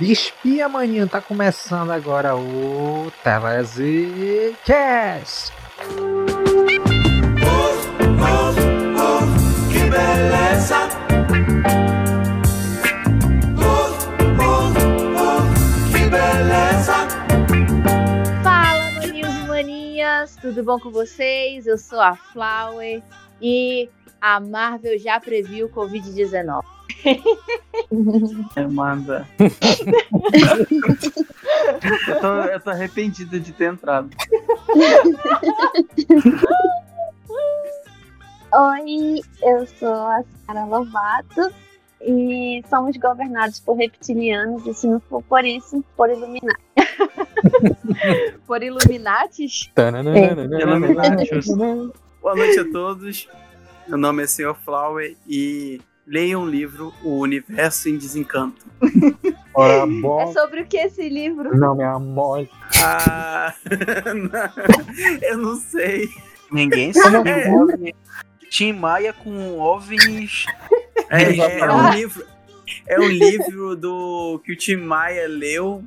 Espia, maninho, tá começando agora o Telezcast. Oh, oh, oh, que beleza! Oh, oh, que beleza! Fala, maninhos e maninhas, tudo bom com vocês? Eu sou a Flower e a Marvel já previu o Covid-19. Amanda. eu, tô, eu tô arrependida de ter entrado. Oi, eu sou a Sara Lovato e somos governados por reptilianos e se não for por isso, por Illuminati. Por Illuminatis? Illuminatis. Boa noite a todos. Meu nome é Sr. Flower e leiam o livro O Universo em Desencanto. Ora, É bom. sobre o que esse livro? Não me amole. Ah, eu não sei. Ninguém Como sabe. é? um. Tim Maia com OVNIs. É, é, é um livro, é um livro do que o Tim Maia leu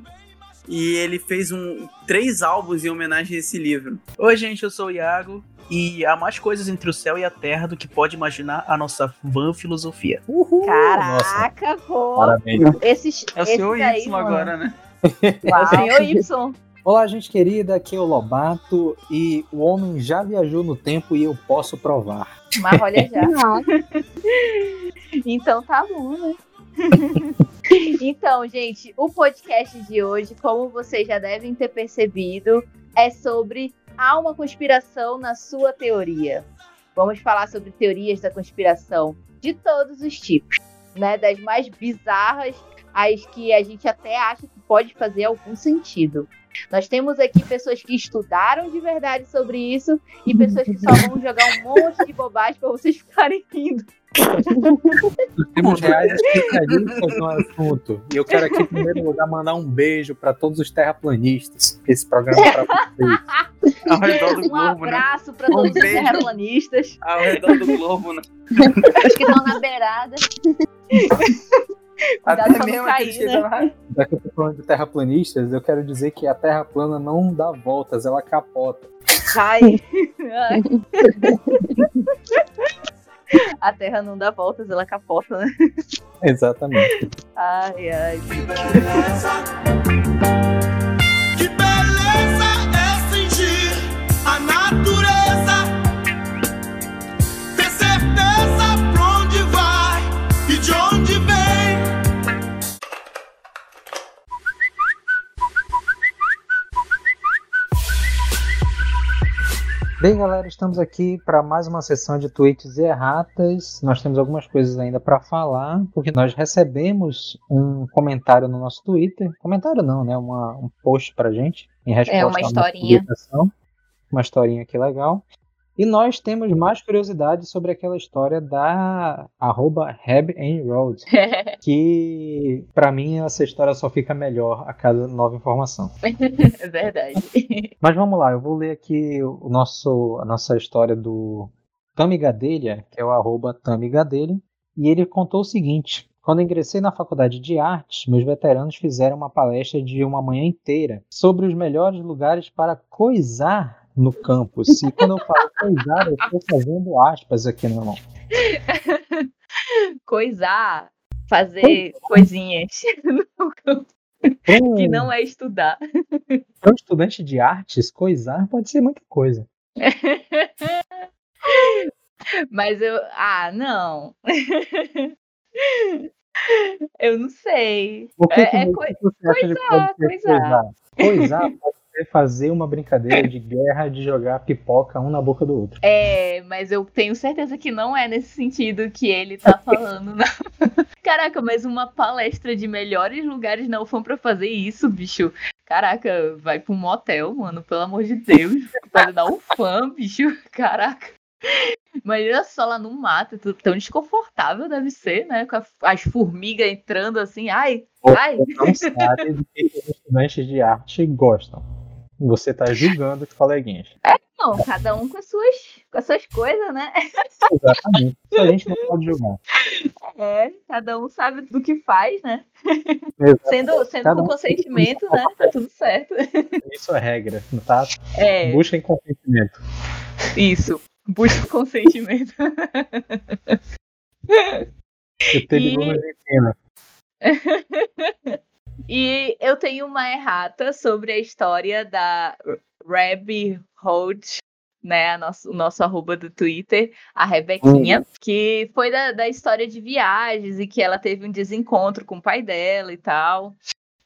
e ele fez um três álbuns em homenagem a esse livro. Oi, gente, eu sou o Iago. E há mais coisas entre o céu e a terra do que pode imaginar a nossa van filosofia. Uhul. Caraca, pô. Parabéns. Esses, É o senhor Y mano. agora, né? É o senhor Y. Olá, gente querida, aqui é o Lobato e o homem já viajou no tempo e eu posso provar. Mas olha já. Então tá bom, né? então, gente, o podcast de hoje, como vocês já devem ter percebido, é sobre há uma conspiração na sua teoria. Vamos falar sobre teorias da conspiração de todos os tipos, né? Das mais bizarras às que a gente até acha pode fazer algum sentido. Nós temos aqui pessoas que estudaram de verdade sobre isso e pessoas que só vão jogar um monte de bobagem para vocês ficarem rindo. Temos reais especialistas no assunto. E eu quero aqui, em primeiro lugar, mandar um beijo para todos os terraplanistas. Esse programa é para vocês. Ao redor do Um globo, né? abraço para Um todos os beijo. terraplanistas. Ao redor do globo, né? os que estão na beirada. Cuidado pra não cair, né? Já que eu tô falando de terraplanistas, eu quero dizer que a terra plana não dá voltas, ela capota. Ai. Ai. A Terra não dá voltas, ela capota, né? Exatamente. Ai, ai. Bem, galera, estamos aqui para mais uma sessão de tweets e erratas. Nós temos algumas coisas ainda para falar, porque nós recebemos um comentário no nosso Twitter. Comentário não, né? Uma, um post pra gente em resposta É, uma historinha. publicação. Uma historinha aqui legal. E nós temos mais curiosidades sobre aquela história da arroba Road, que para mim essa história só fica melhor a cada nova informação. É verdade. Mas vamos lá, eu vou ler aqui o nosso, a nossa história do Tami Gadelha, que é o arroba Tami Gadelha, e ele contou o seguinte. Quando ingressei na faculdade de artes, meus veteranos fizeram uma palestra de uma manhã inteira sobre os melhores lugares para coisar no campus. E quando eu falo coisar, eu estou fazendo aspas aqui no irmão. Coisar, fazer coisinhas Para que um, não é estudar. pra um estudante de artes, coisar pode ser muita coisa. Mas eu. Ah, não. Eu não sei. O que, É- que é que coisar. coisar? Coisar pode ser fazer uma brincadeira de guerra de jogar pipoca um na boca do outro. É, mas eu tenho certeza que não é nesse sentido que ele tá falando, não. Caraca, mas uma palestra de melhores lugares na UFAM pra fazer isso, bicho. Caraca, vai pra um motel, mano, pelo amor de Deus. Vai dar UFAM, bicho. Caraca. Imagina só lá no mato, tão desconfortável deve ser, né? Com as formigas entrando assim, ai, ai. Não sabe do que os estudantes de arte gostam. Você tá julgando os coleguinhas. Não, cada um com as suas, com as suas coisas, né? Exatamente. A gente não pode julgar. É, cada um sabe do que faz, né? Exato. Sendo, sendo Cada com um- consentimento, né? Tá tudo certo. Isso é regra, tá? É, Busquem consentimento. isso. Busca consentimento. O Teddy E- ensina. E eu tenho uma errata sobre a história da Reb Holt, né? Nosso, o nosso arroba do Twitter, a Rebequinha, que foi da, da história de viagens e que ela teve um desencontro com o pai dela e tal.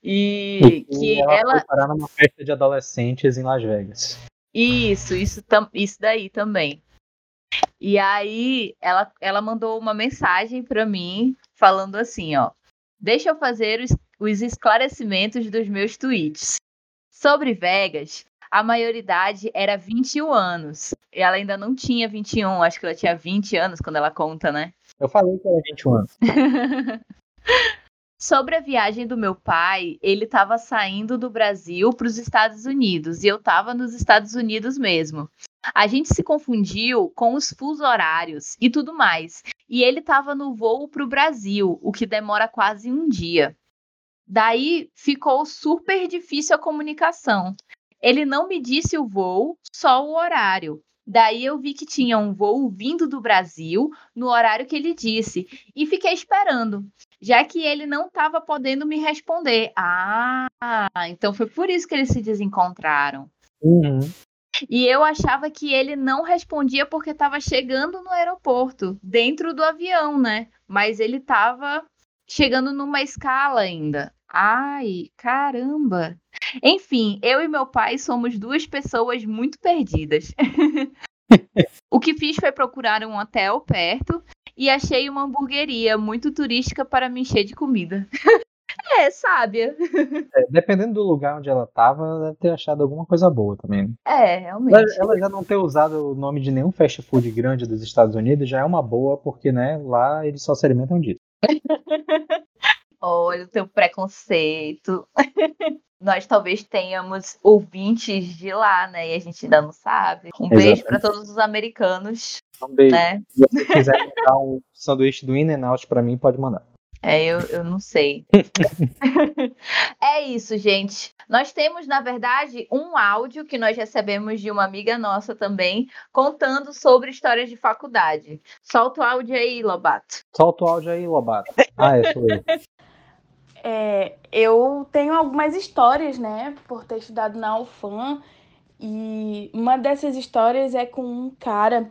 E que ela, ela. foi parar numa festa de adolescentes em Las Vegas. Isso, isso, tam- isso daí também. E aí ela, ela mandou uma mensagem pra mim falando assim, ó. Deixa eu fazer os, os esclarecimentos dos meus tweets. Sobre Vegas, a maioridade era 21 anos. E ela ainda não tinha 21, acho que ela tinha 20 anos quando ela conta, né? Eu falei que era 21 anos. Sobre a viagem do meu pai, ele estava saindo do Brasil para os Estados Unidos e eu estava nos Estados Unidos mesmo. A gente se confundiu com os fusos horários e tudo mais. E ele estava no voo para o Brasil, o que demora quase um dia. Daí ficou super difícil a comunicação. Ele não me disse o voo, só o horário. Daí eu vi que tinha um voo vindo do Brasil no horário que ele disse e fiquei esperando já que ele não estava podendo me responder. Ah, então foi por isso que eles se desencontraram. Uhum. E eu achava que ele não respondia porque estava chegando no aeroporto, dentro do avião, né? Mas ele estava chegando numa escala ainda. Ai, caramba. Enfim, eu e meu pai somos duas pessoas muito perdidas. o que fiz foi procurar um hotel perto e achei uma hamburgueria muito turística para me encher de comida. é, sábia. É, dependendo do lugar onde ela tava, ela deve ter achado alguma coisa boa também. né? É, Ela, realmente. ela já não ter usado o nome de nenhum fast food grande dos Estados Unidos já é uma boa, porque né, lá eles só se alimentam disso. Olha o teu preconceito. Nós talvez tenhamos ouvintes de lá, né? E a gente ainda não sabe. Um beijo para todos os americanos, Um beijo. né? Se você quiser mandar um sanduíche do In Out pra mim, pode mandar. É, eu, eu não sei. é isso, gente. Nós temos, na verdade, um áudio que nós recebemos de uma amiga nossa também, contando sobre histórias de faculdade. Solta o áudio aí, Lobato. Solta o áudio aí, Lobato. Ah, é, sou eu. É, eu tenho algumas histórias, né, por ter estudado na UFAM, e uma dessas histórias é com um cara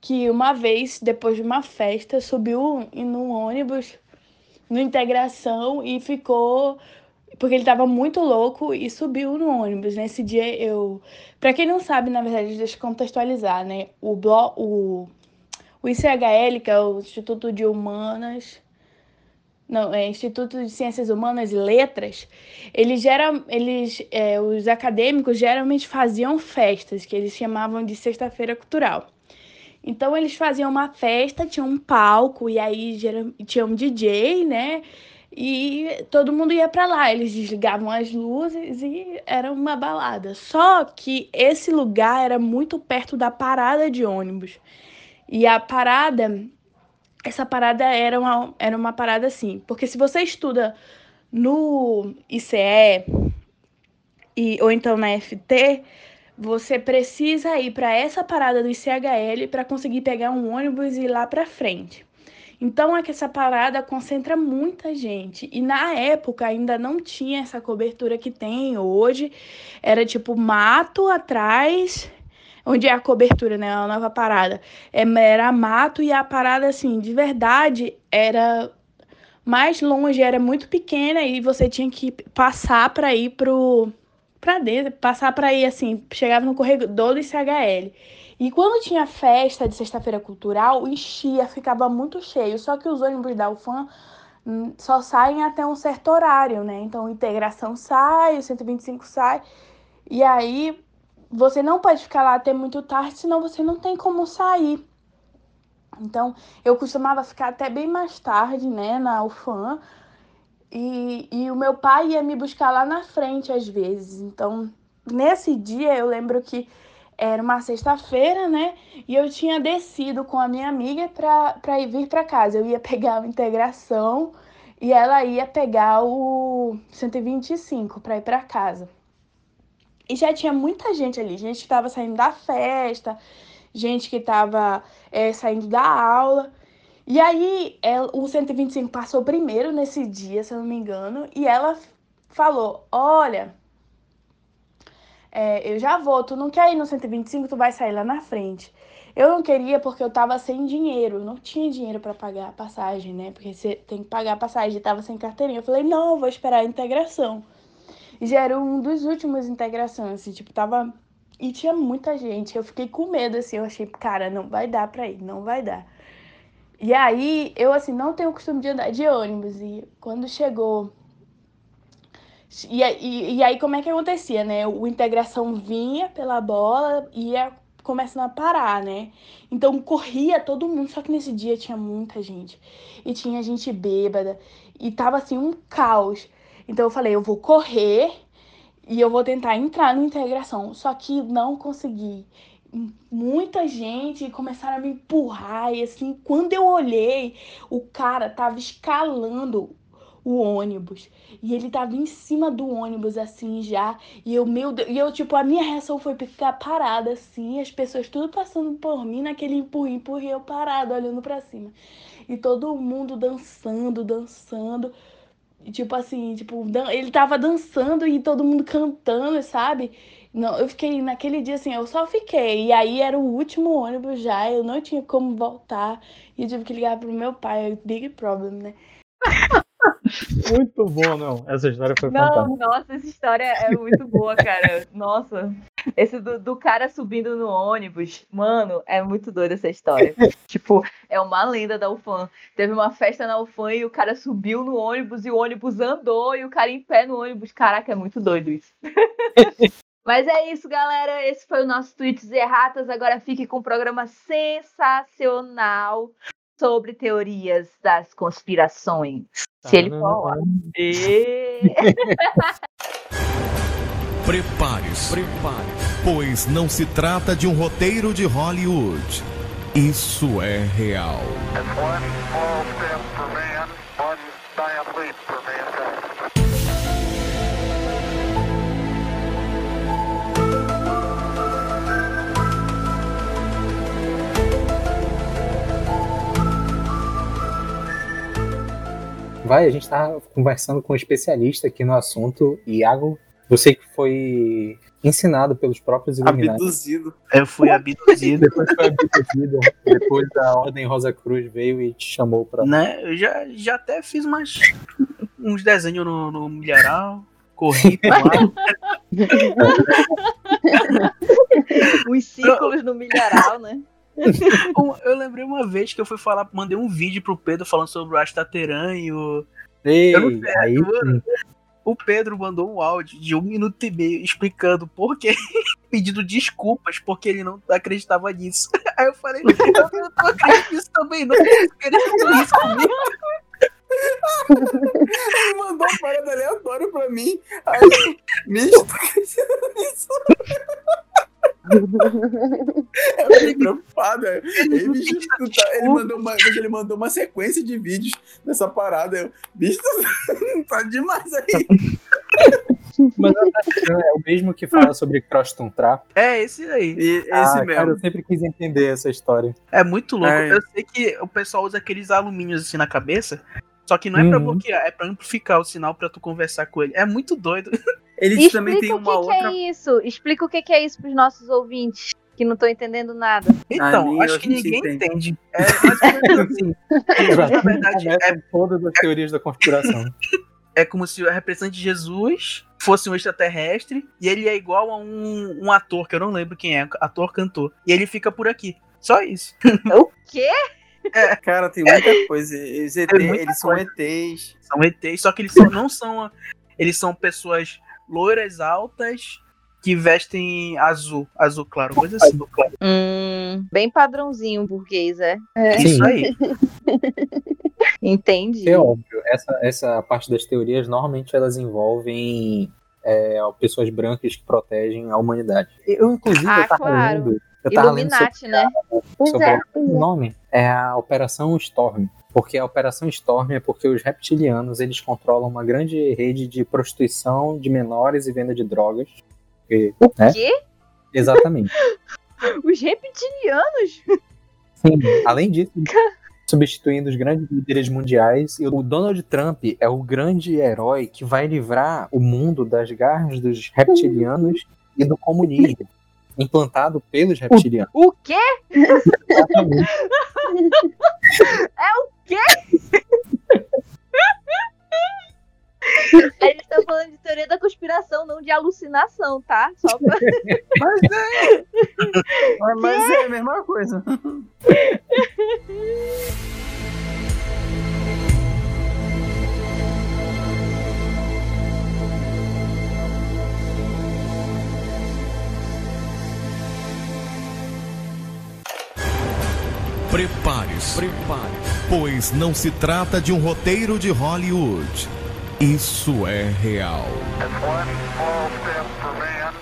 que uma vez, depois de uma festa, subiu num ônibus no Integração e ficou. Porque ele tava muito louco e subiu no ônibus. Nesse dia eu. Pra quem não sabe, na verdade, deixa eu contextualizar, né? O, blo... o... o ICHL, que é o Instituto de Humanas. Não, é Instituto de Ciências Humanas e Letras, eles geram, eles, é, os acadêmicos geralmente faziam festas, que eles chamavam de sexta-feira cultural. Então eles faziam uma festa, tinha um palco e aí tinha um DJ, né? E todo mundo ia pra lá, eles desligavam as luzes e era uma balada. Só que esse lugar era muito perto da parada de ônibus. E a parada essa parada era uma, era uma parada assim. Porque se você estuda no ICE e, ou então na FT, você precisa ir para essa parada do ICHL para conseguir pegar um ônibus e ir lá para frente. Então é que essa parada concentra muita gente. E na época ainda não tinha essa cobertura que tem hoje. Era tipo mato atrás, onde é a cobertura, né? A nova parada. É, era mato e a parada, assim, de verdade, era mais longe, era muito pequena e você tinha que passar para ir pro para dentro, passar para ir assim, chegava no corredor do ICHL. E quando tinha festa de sexta-feira cultural, enchia, ficava muito cheio. Só que os ônibus da UFAM só saem até um certo horário, né? Então, integração sai, o 125 sai. E aí você não pode ficar lá até muito tarde, senão você não tem como sair. Então, eu costumava ficar até bem mais tarde, né, na UFAM. E, e o meu pai ia me buscar lá na frente às vezes. Então, nesse dia eu lembro que era uma sexta-feira, né? E eu tinha descido com a minha amiga para ir vir para casa. Eu ia pegar a integração e ela ia pegar o 125 para ir para casa. E já tinha muita gente ali, gente que estava saindo da festa, gente que estava é, saindo da aula. E aí, ela, o 125 passou primeiro nesse dia, se eu não me engano, e ela falou: Olha, é, eu já vou, tu não quer ir no 125, tu vai sair lá na frente. Eu não queria porque eu tava sem dinheiro, eu não tinha dinheiro para pagar a passagem, né? Porque você tem que pagar a passagem, tava sem carteirinha. Eu falei: Não, vou esperar a integração. E já era um dos últimos integrações, assim, tipo, tava. E tinha muita gente. Eu fiquei com medo, assim, eu achei, cara, não vai dar pra ir, não vai dar. E aí, eu, assim, não tenho o costume de andar de ônibus. E quando chegou. E, e, e aí, como é que acontecia, né? O integração vinha pela bola e ia começando a parar, né? Então corria todo mundo, só que nesse dia tinha muita gente. E tinha gente bêbada. E tava assim um caos. Então eu falei, eu vou correr e eu vou tentar entrar na integração. Só que não consegui. Muita gente começaram a me empurrar e assim, quando eu olhei, o cara tava escalando o ônibus. E ele tava em cima do ônibus, assim, já. E eu, meu Deus, e eu, tipo, a minha reação foi ficar parada, assim, as pessoas tudo passando por mim naquele empurra, empurra, eu parada, olhando para cima. E todo mundo dançando, dançando tipo assim, tipo, ele tava dançando e todo mundo cantando, sabe? Não, eu fiquei naquele dia assim, eu só fiquei. E aí era o último ônibus já, eu não tinha como voltar. E eu tive que ligar pro meu pai, big problem, né? Muito bom, não. Essa história foi não, fantástica. Nossa, essa história é muito boa, cara. Nossa. Esse do, do, cara subindo no ônibus, mano, é muito doida essa história. tipo, é uma lenda da UFAM. Teve uma festa na UFAM e o cara subiu no ônibus e o ônibus andou e o cara em pé no ônibus. Caraca, é muito doido isso. Mas é isso, galera. Esse foi o nosso Tweets Erratas. Agora fique com um programa sensacional sobre teorias das conspirações. Se ele for. Prepare-se, prepare pois não se trata de um roteiro de Hollywood. Isso é real. Vai, a gente tá conversando com um especialista aqui no assunto, Iago. Você que foi ensinado pelos próprios Illuminati. Abduzido. Eu fui abduzido. Depois foi abduzido. Depois a Ordem Rosa Cruz veio e te chamou pra. Né? Eu já, já até fiz umas, uns desenhos no, no milharal. Corri pra lá. Os círculos no milharal, né? eu lembrei uma vez que eu fui falar, mandei um vídeo pro Pedro falando sobre o Astateran e o. Ei, Eu não sei, aí, eu- O Pedro mandou um áudio de um minuto e meio explicando por que, pedindo desculpas porque ele não acreditava nisso. Aí eu falei, eu não acredito nisso também, não. Vocês querem fazer isso comigo? Ele mandou uma parada aleatória pra mim. Aí eu, Misto, tô acreditando nisso. Eu fiquei preocupado. Ele, bicho, tá- ele, mandou uma, ele mandou uma sequência de vídeos dessa parada. Eu, bicho, tá demais aí. Mas Astateran é o mesmo que fala sobre Cross Tuntra. É, esse aí. E esse ah, mesmo. Cara, eu sempre quis entender essa história. É muito louco. É. Eu sei que o pessoal usa aqueles alumínios assim na cabeça. Só que não é pra Uhum. bloquear, é pra amplificar o sinal pra tu conversar com ele. É muito doido. Eles Explica também têm o uma que, outra. que é isso. Explica o que, que é isso pros nossos ouvintes que não estão entendendo nada. Então, nem acho que ninguém entende. entende. É mais menos assim. Jesus, na verdade, é, todas as teorias da conspiração. é como se o representante de Jesus fosse um extraterrestre e ele é igual a um, um ator, que eu não lembro quem é, ator cantor. E ele fica por aqui. Só isso. O quê? Cara, tem muita coisa. Eles, ET, É muita eles são ETs. São ETs, só que eles são- não são. Eles são pessoas loiras altas que vestem azul. Azul claro, coisa assim. Hum, bem padrãozinho burguês, é? Isso Sim. aí. Entendi. É óbvio. essa, essa parte das teorias, normalmente elas envolvem é, pessoas brancas que protegem a humanidade. Eu, inclusive, Ah, eu tava claro. lendo. Eu tava lendo sobre, Illuminati, né? Pois sobre é, o é. nome. É a Operação Storm. Porque a Operação Storm é porque os reptilianos eles controlam uma grande rede de prostituição de menores e venda de drogas. E, né? Quê? Exatamente. Os reptilianos? Sim. Além disso, substituindo os grandes líderes mundiais. E o Donald Trump é o grande herói que vai livrar o mundo das garras dos reptilianos e do comunismo. Implantado pelos reptilianos. O quê? Exatamente. A gente tá falando de teoria da conspiração, não de alucinação, tá? Só pra... Mas é. Mas, mas é a mesma coisa. Prepare-se, prepare pois não se trata de um roteiro de Hollywood. Isso é real. One small step for man,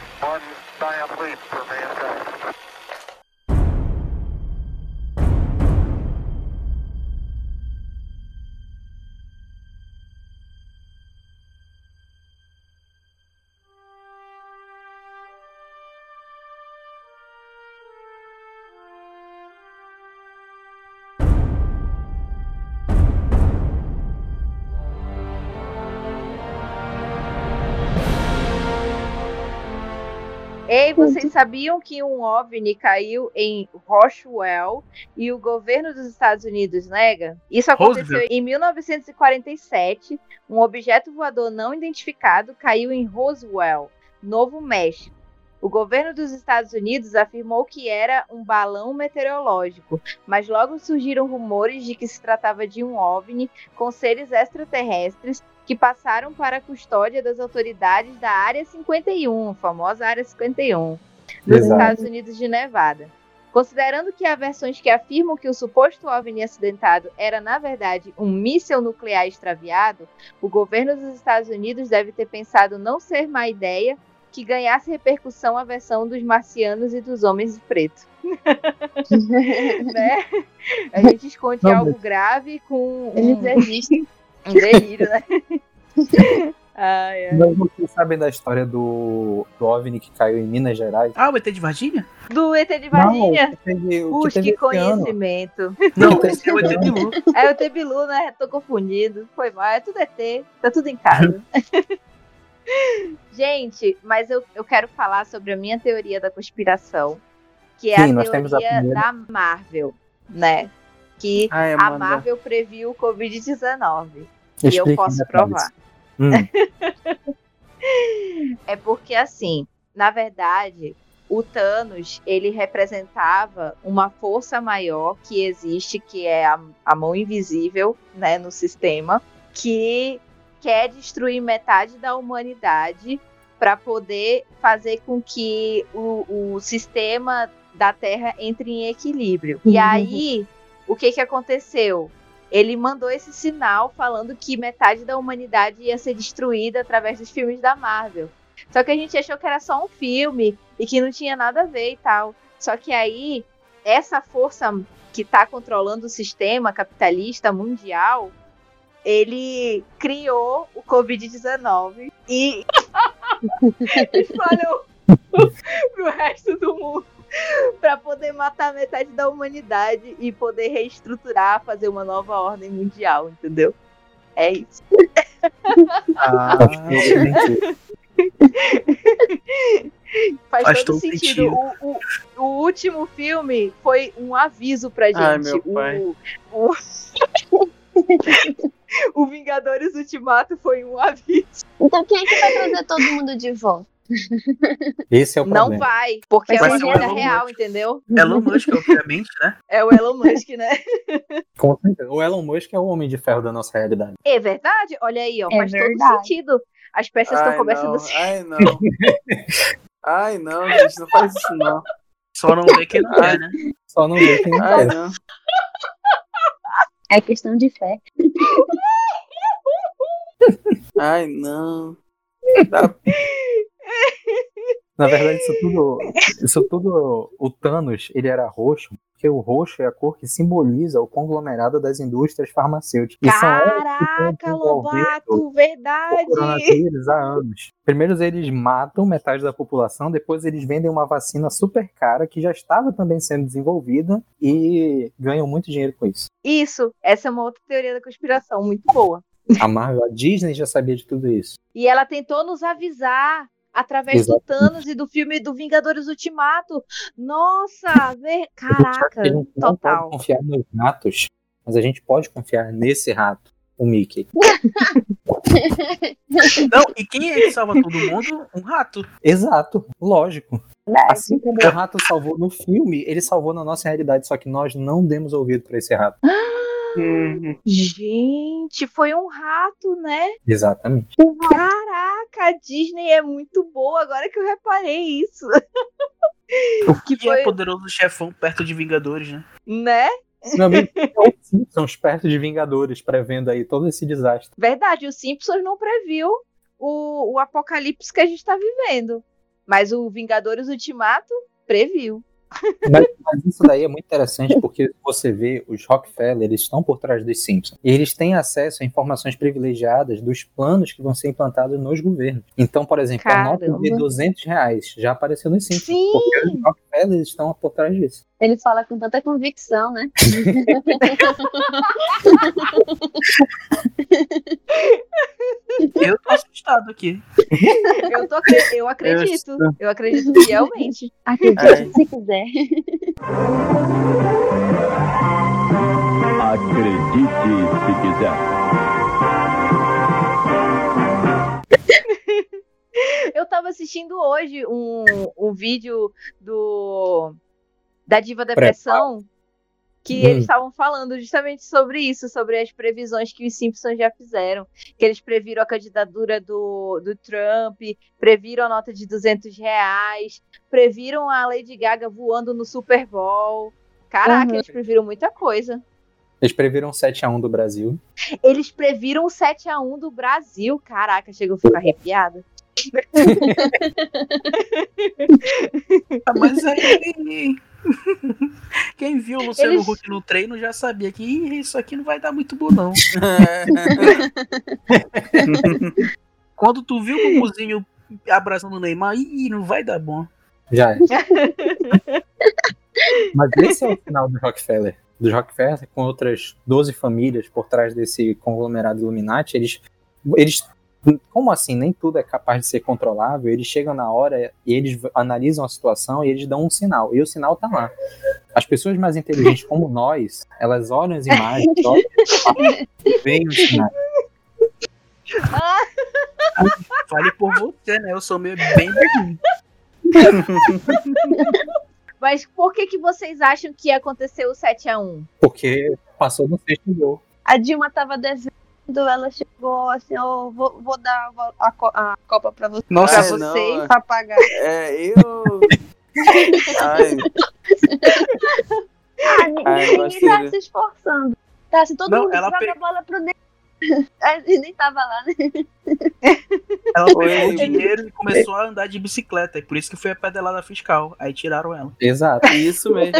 vocês sabiam que um OVNI caiu em Roswell e o governo dos Estados Unidos nega? Isso aconteceu Roswell. em 1947. Um objeto voador não identificado caiu em Roswell, Novo México. O governo dos Estados Unidos afirmou que era um balão meteorológico, mas logo surgiram rumores de que se tratava de um OVNI com seres extraterrestres que passaram para a custódia das autoridades da Área 51, famosa Área 51, nos Exato. Estados Unidos de Nevada. Considerando que há versões que afirmam que o suposto OVNI acidentado era, na verdade, um míssil nuclear extraviado, o governo dos Estados Unidos deve ter pensado não ser má ideia que ganhasse repercussão a versão dos marcianos e dos homens de preto. né? A gente esconde Não, algo grave com um, Eles existem. Um delírio, né? ai, ai. Mas vocês sabem da história do, do OVNI que caiu em Minas Gerais? Ah, o ET de Varginha? Do ET de Varginha? Que que Puxa, que conhecimento. Não, esse é o ET Bilu. É o Tebilu, né? Tô confundido. Foi mal. É tudo ET. Tá tudo em casa. Gente, mas eu, eu quero falar sobre a minha teoria da conspiração. Que é Sim, a nós temos a teoria primeira. da Marvel, né? Que Ai, a. Marvel previu o Covid-19. E eu posso provar. Hum, É porque, assim, na verdade, o Thanos, ele representava uma força maior que existe, que é a, a mão invisível, né, no sistema, que quer destruir metade da humanidade para poder fazer com que o, o sistema da Terra entre em equilíbrio. E Uhum. aí, o que que aconteceu? Ele mandou esse sinal falando que metade da humanidade ia ser destruída através dos filmes da Marvel. Só que a gente achou que era só um filme e que não tinha nada a ver e tal. Só que aí, essa força que está controlando o sistema capitalista mundial, ele criou o Covid-19 e espalhou pro resto do mundo para poder matar metade da humanidade e poder reestruturar, fazer uma nova ordem mundial, entendeu? É isso. Ah, Faz, Faz todo todo sentido. sentido. O, o, o último filme foi um aviso pra gente. Ai, meu pai. O, o... o Vingadores Ultimato foi um aviso. Então quem é que vai trazer todo mundo de volta? Esse é o Não problema. vai, porque Vai é uma vida Elon real, Musk. entendeu? Elon Musk, obviamente, né? É o Elon Musk, né? Com certeza. O Elon Musk é o homem de ferro da nossa realidade. É verdade? Olha aí, ó, É faz todo verdade. sentido. As peças estão começando não. a se. Ai, não. Ai, não, gente, não faz isso, não. Só não vê quem não quer, né? Só não vê quem não Ai, quer. não. É questão de fé. Ai, não. Na verdade, isso tudo, isso tudo, o Thanos, ele era roxo, porque o roxo é a cor que simboliza o conglomerado das indústrias farmacêuticas. Caraca, Lobato, verdade. coronavírus há anos. Primeiro eles matam metade da população, depois eles vendem uma vacina super cara que já estava também sendo desenvolvida e ganham muito dinheiro com isso. Isso, essa é uma outra teoria da conspiração, muito boa. A Marvel, a Disney já sabia de tudo isso. E ela tentou nos avisar através Exatamente. do Thanos e do filme do Vingadores Ultimato. Nossa, ver... Caraca, a gente não total. pode confiar nos ratos, mas a gente pode confiar nesse rato, o Mickey. Não, e quem é que salva todo mundo? Um rato. Exato, lógico. Assim como o rato salvou no filme, ele salvou na nossa realidade, só que nós não demos ouvido para esse rato. Uhum. Gente, foi um rato, né? Exatamente. Caraca, a Disney é muito boa, agora que eu reparei isso. que Que é foi, poderoso chefão perto de Vingadores, né? né? Meu amigo, é o Simpsons perto de Vingadores, prevendo aí todo esse desastre. Verdade, o Simpsons não previu o, o apocalipse que a gente tá vivendo. Mas o Vingadores Ultimato previu. Mas, mas isso daí é muito interessante porque você vê os Rockefeller, eles estão por trás dos Simpsons. E eles têm acesso a informações privilegiadas dos planos que vão ser implantados nos governos. Então, por exemplo, a nota de Caramba. 200 reais já apareceu nos Simpsons. Sim. Porque os Rockefeller estão por trás disso. Ele fala com tanta convicção, né? Eu tô assustado aqui. Eu, tô, eu acredito. Eu acredito fielmente. Acredite É. se quiser. Acredite se quiser. Eu tava assistindo hoje um, um vídeo do da Diva Depressão que Hum. eles estavam falando justamente sobre isso, sobre as previsões que os Simpsons já fizeram, que eles previram a candidatura do, do Trump, previram a nota de 200 reais, previram a Lady Gaga voando no Super Bowl. Caraca, Uhum. eles previram muita coisa. Eles previram 7x1 do Brasil. Eles previram o 7 a 1 do Brasil. Caraca, chegou a ficar arrepiada. Ah, mas aí. Quem viu o Luciano Eles- Huck no treino já sabia que "Ih, isso aqui não vai dar muito bom, não. Quando tu viu o Mumuzinho abraçando o Neymar, ih, não vai dar bom. Já é. Mas esse é o final do Rockefeller. Dos Rockefeller, com outras 12 famílias por trás desse conglomerado Illuminati, eles, eles. Como assim? Nem tudo é capaz de ser controlável. Eles chegam na hora e eles analisam a situação e eles dão um sinal. E o sinal tá lá. As pessoas mais inteligentes como nós, elas olham as imagens, olham e veem os sinais. Fale por você, né? Eu sou meio bem. Mas por que, que vocês acham que aconteceu o 7 a 1 Porque passou no sexto gol. A Dilma tava devendo, ela chegou assim, ó, vou, vou dar a, co- a Copa pra você, Nossa, Pra Ai, você. não, pra pagar. É, eu. Ai, Ah, ni- Ai, ninguém tá se esforçando. Tá, assim, todo Não, mundo joga pe- a bola pro dentro. A gente nem tava lá, né? ela pegou o ele- dinheiro e começou a andar de bicicleta. E por isso que foi a pedelada fiscal. Aí tiraram ela. Exato. isso mesmo.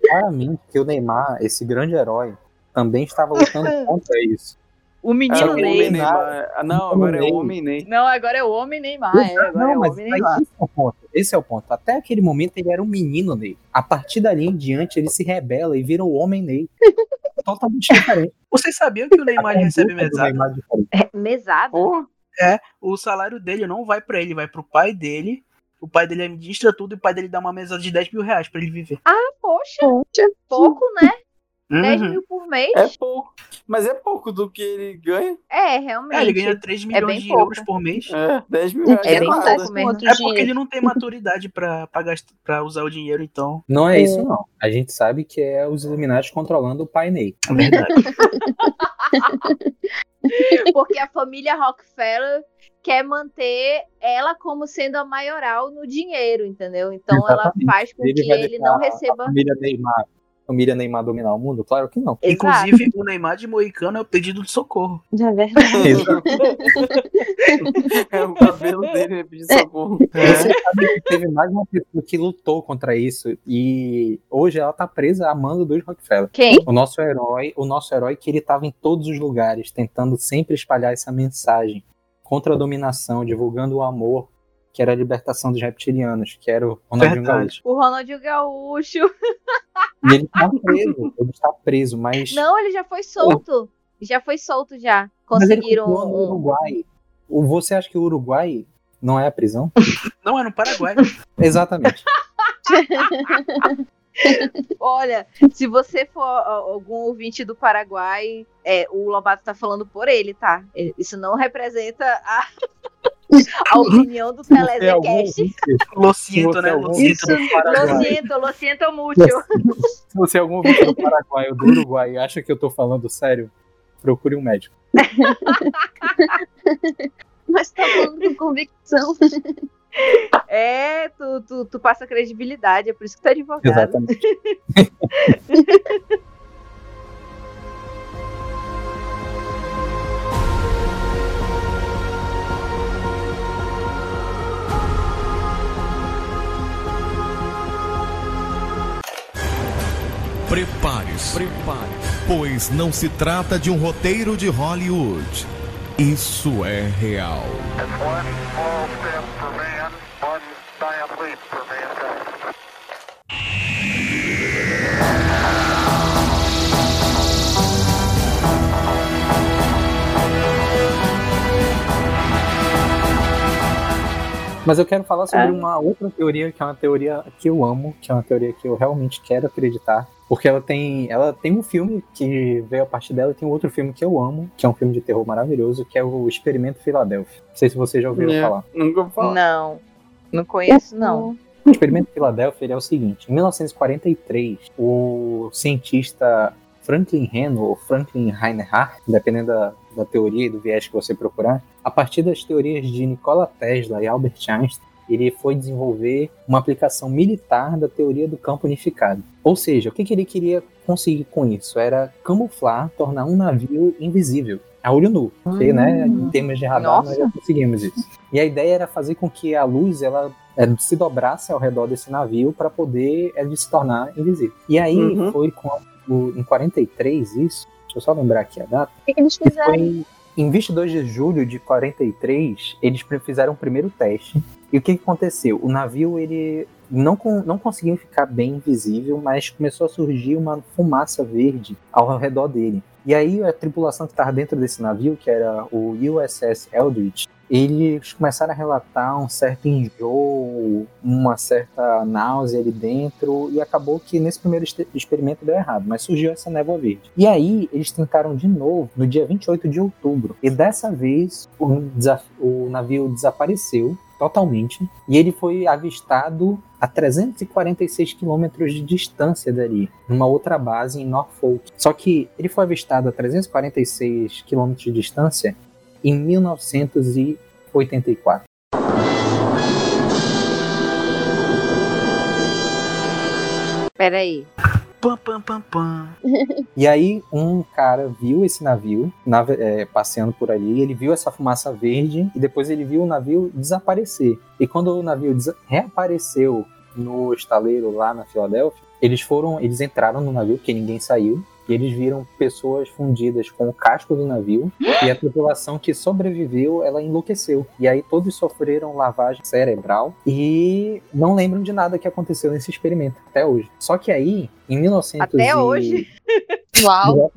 Claramente que o Neymar, esse grande herói, também estava lutando contra isso. O Ah, menino o Ney. homem Neymar. Ah, não, agora é o homem Ney. Não, agora é o homem Neymar. É, agora não, é o mas homem Neymar. esse é o ponto. Esse é o ponto. Até aquele momento ele era um menino Ney. A partir dali em diante ele se rebela e vira o homem Ney. Totalmente diferente. Vocês sabiam que o Neymar A recebe mesada? Neymar é. É, mesada? Pô, O salário dele não vai pra ele, vai pro pai dele. O pai dele administra tudo e o pai dele dá uma mesada de 10 mil reais pra ele viver. Poxa, pouco, né? 10 Uhum. mil por mês? é pouco. Mas é pouco do que ele ganha. É, realmente. É, ele ganha 3 milhões bem de pouco. euros por mês. É, 10 mil reais. que É bem pouco outro É porque dinheiro? ele não tem maturidade pra, pra, gastar, pra usar o dinheiro, então. Não é isso, não. A gente sabe que é os Illuminati controlando o pai Ney. É verdade. Porque a família Rockefeller quer manter ela como sendo a maioral no dinheiro, entendeu? Então ela Exatamente. faz com que vai ele não A receba. família Neymar família Neymar dominar o mundo? Claro que não. Exato. Inclusive, o Neymar de Moicano é o pedido de socorro. Já é verdade. É o cabelo dele pedir socorro. Você sabe que teve mais uma pessoa que lutou contra isso e hoje ela tá presa a mando dos Rockefeller. Quem? O nosso herói, o nosso herói que ele tava em todos os lugares, tentando sempre espalhar essa mensagem contra a dominação, divulgando o amor, que era a libertação dos reptilianos, que era o Ronaldinho Verdade. Gaúcho. O Ronaldinho Gaúcho. E ele tá preso, ele está preso, mas Não, ele já foi solto. Já foi solto já. mas ele Conseguiram no. Uruguai. O- Você acha que o Uruguai não é a prisão? Não, é no Paraguai. Exatamente. Olha, se você for algum ouvinte do Paraguai, é, o Lobato tá falando por ele, tá? Isso não representa a, a opinião do você é Lociento, você é né? algum Lociento. do Paraguai, Lo siento, lo siento mucho. se você é algum ouvinte do Paraguai ou do Uruguai e acha que eu tô falando sério, procure um médico. Mas tá falando com convicção. É, tu, tu, tu passa credibilidade, é por isso que tu é advogado. Exatamente. Prepare-se, prepare pois não se trata de um roteiro de Hollywood. Isso é real. Mas eu quero falar sobre É. uma outra teoria, que é uma teoria que eu amo, que é uma teoria que eu realmente quero acreditar. Porque ela tem, ela tem um filme que veio a partir dela, e tem outro filme que eu amo, que é um filme de terror maravilhoso, que é o Experimento Filadélfia. Não sei se vocês já ouviram É, falar. Nunca vou falar. Não, não conheço, não. O experimento Filadélfia ele é o seguinte: em 1943, o cientista Franklin Reno ou Franklin Reinhardt, dependendo da, da teoria e do viés que você procurar, a partir das teorias de Nikola Tesla e Albert Einstein, ele foi desenvolver uma aplicação militar da teoria do campo unificado. Ou seja, o que, que ele queria conseguir com isso? Era camuflar, tornar um navio invisível. A olho nu, porque, né, em termos de radar, nós Nossa. já conseguimos isso. E a ideia era fazer com que a luz ela é, se dobrasse ao redor desse navio para poder ele se tornar invisível. E aí Uhum. foi com o, em 43 isso, deixa eu só lembrar aqui a data, O que, que eles que fizeram? foi em 22 de julho de 43, eles fizeram o primeiro teste. E o que, que aconteceu? O navio ele não, não conseguiu ficar bem invisível, mas começou a surgir uma fumaça verde ao redor dele. E aí a tripulação que estava dentro desse navio, que era o USS Eldridge, eles começaram a relatar um certo enjoo, uma certa náusea ali dentro, e acabou que nesse primeiro experimento deu errado, mas surgiu essa névoa verde. E aí eles tentaram de novo no dia 28 de outubro, e dessa vez o, o navio desapareceu totalmente, e ele foi avistado a 346 quilômetros de distância dali, numa outra base em Norfolk. Só que ele foi avistado a 346 quilômetros de distância em 1984. Peraí. Pam, pam, pam, pam. E aí um cara viu esse navio nave- é, passeando por ali, ele viu essa fumaça verde e depois ele viu o navio desaparecer. E quando o navio reapareceu no estaleiro lá na Filadélfia, eles foram, eles entraram no navio porque ninguém saiu. E eles viram pessoas fundidas com o casco do navio e a tripulação que sobreviveu, ela enlouqueceu. E aí todos sofreram lavagem cerebral e não lembram de nada que aconteceu nesse experimento até hoje. Só que aí, em 1900 Até e- hoje? Uau.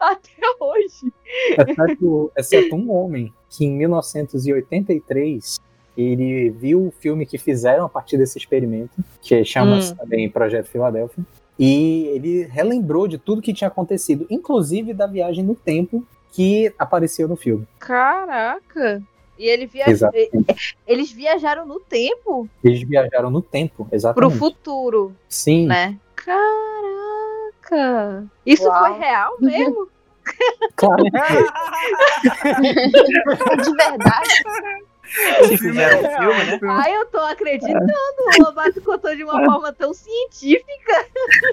Até hoje. Exceto, exceto um homem que em 1983 ele viu o filme que fizeram a partir desse experimento, que chama-se Hum. também Projeto Filadélfia, e ele relembrou de tudo que tinha acontecido, inclusive da viagem no tempo que apareceu no filme. Caraca. E ele via... Exatamente. eles viajaram no tempo Eles viajaram no tempo, pro exatamente. futuro, Sim, né? Caraca. Isso Uau. foi real mesmo? claro. De verdade. Se fizeram um filme, né? Ai, eu tô acreditando. O Lobato contou de uma forma tão científica.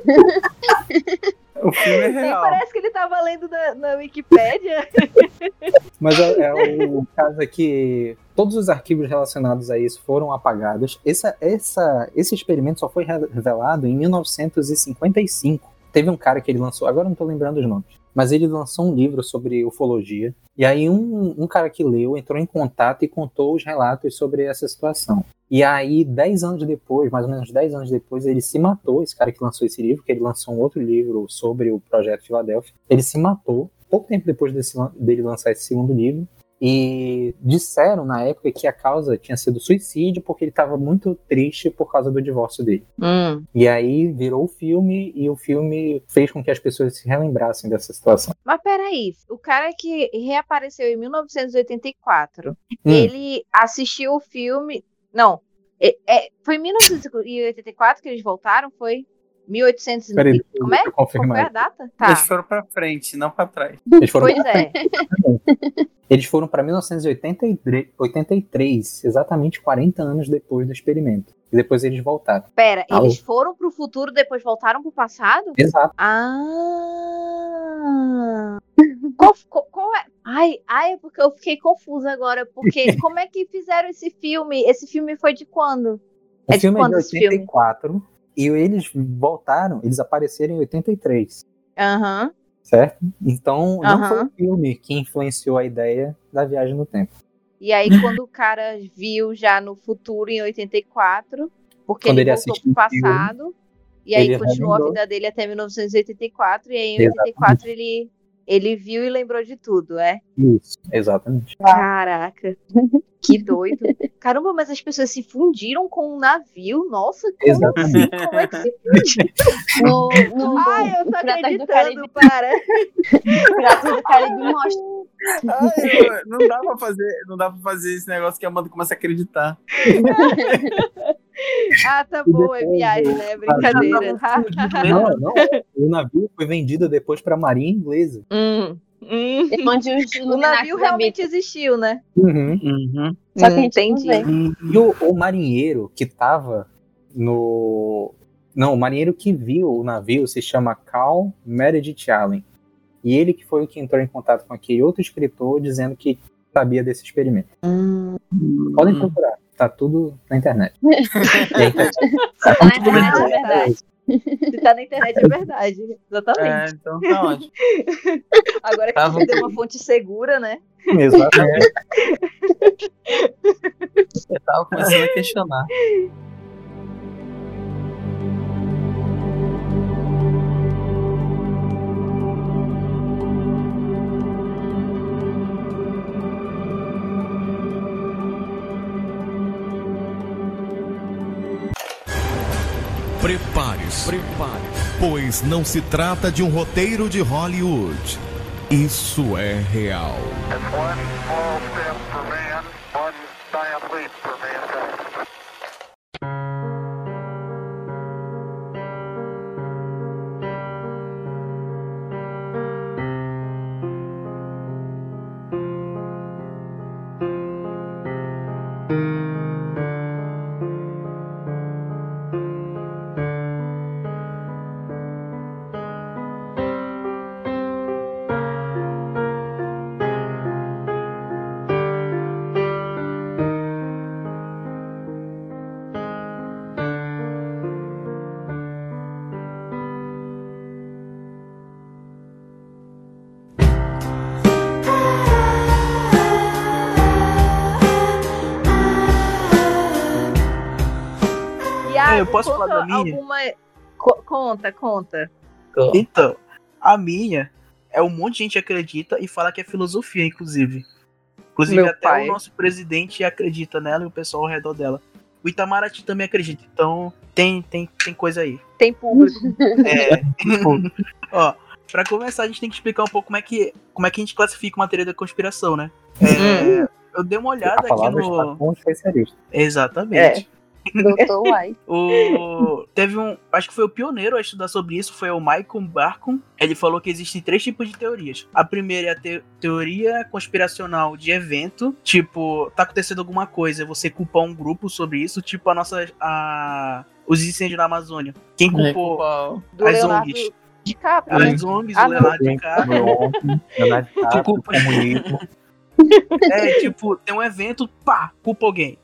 O filme é Nem real. parece que ele tava lendo na, na Wikipédia. Mas é, é o caso é que todos os arquivos relacionados a isso foram apagados. Essa, essa, esse experimento só foi re- revelado em 1955. Teve um cara que ele lançou, agora eu não tô lembrando os nomes, mas ele lançou um livro sobre ufologia. E aí um, um cara que leu entrou em contato e contou os relatos sobre essa situação. E aí, 10 anos depois, mais ou menos 10 anos depois, ele se matou, esse cara que lançou esse livro, que ele lançou um outro livro sobre o projeto Filadélfia. Ele se matou, pouco tempo depois desse dele lançar esse segundo livro. E disseram na época que a causa tinha sido suicídio porque ele estava muito triste por causa do divórcio dele. Hum. E aí virou o filme e o filme fez com que as pessoas se relembrassem dessa situação. Mas peraí, o cara que reapareceu em 1984, Hum. ele assistiu o filme. Não, é, é- foi em 1984 que eles voltaram? Foi? 1800 Peraí, e- Como é? Qual foi a data? Tá. Eles foram pra frente, não pra trás. Eles foram, Pois é. eles foram para 1983, exatamente 40 anos depois do experimento. E depois eles voltaram. Pera, Alô? eles foram pro futuro, depois voltaram pro passado? Exato. Ah. Qual, qual- qual é? Ai, ai, é porque eu fiquei confusa agora. Porque como é que fizeram esse filme? Esse filme foi de quando? O É de filme é quando de esse filme? 84 e eles voltaram, eles apareceram em 83, Aham. certo? Então não foi o filme que influenciou a ideia da viagem no tempo. E aí, quando o cara viu já no futuro, em 84, porque Quando ele ele voltou pro o filme, passado, e aí continuou a vida dele até 1984, e aí em Exatamente. 84 ele, ele viu e lembrou de tudo, é? Isso, exatamente. Caraca, que doido. Caramba, mas as pessoas se fundiram com um navio, nossa, como Exatamente. assim? Como é que se funde? No, no Ai, eu tô acreditando, para. Piratas do Caribe mostra. Ai, não dá pra fazer, não dá pra fazer esse negócio que a Amanda começa a acreditar. Ah, tá bom, é viagem, né? Brincadeira. Não, não. O navio foi vendido depois para a Marinha Inglesa. Hum, hum. Onde os O navio realmente habitam. existiu, né? Uhum. Uhum. Só que a gente não Entendi. E o, o marinheiro que tava no. Não, o marinheiro que viu o navio se chama Carl Meredith Allen. E ele que foi o que entrou em contato com aquele outro escritor dizendo que sabia desse experimento. Podem procurar, tá tudo na internet. A internet Só tá na internet, é verdade. Se tá na internet é verdade. Exatamente. É, então tá ótimo. Agora que Tá você deu uma fonte segura, né? Exatamente. Eu tava começando a questionar. Prepare-se, prepare pois não se trata de um roteiro de Hollywood. Isso é real. Posso conta falar da minha? Alguma... Co- conta, conta. Então, a minha é um monte de gente acredita e fala que é filosofia, inclusive. Inclusive, Meu até pai. o nosso presidente acredita nela e o pessoal ao redor dela. O Itamaraty também acredita, então tem, tem, tem coisa aí. Tem público. É, ó, pra começar, a gente tem que explicar um pouco como é que, como é que a gente classifica uma teoria da conspiração, né? É, eu dei uma A olhada aqui palavra está no. com um especialista. Doutor White. O... Teve um. Acho que foi o pioneiro a estudar sobre isso, foi o Michael Barkun. Ele falou que existem três tipos de teorias. A primeira é a te- teoria conspiracional de evento. Tipo, tá acontecendo alguma coisa, você culpa um grupo sobre isso, tipo a nossa. A... Os incêndios na Amazônia. Quem culpou Do as Leonardo ONGs? DiCaprio. As ONGs, Ah, o. Leonardo DiCaprio. Leonardo Tu DiCaprio, comunismo. É, tipo, tem um evento, pá, culpa alguém.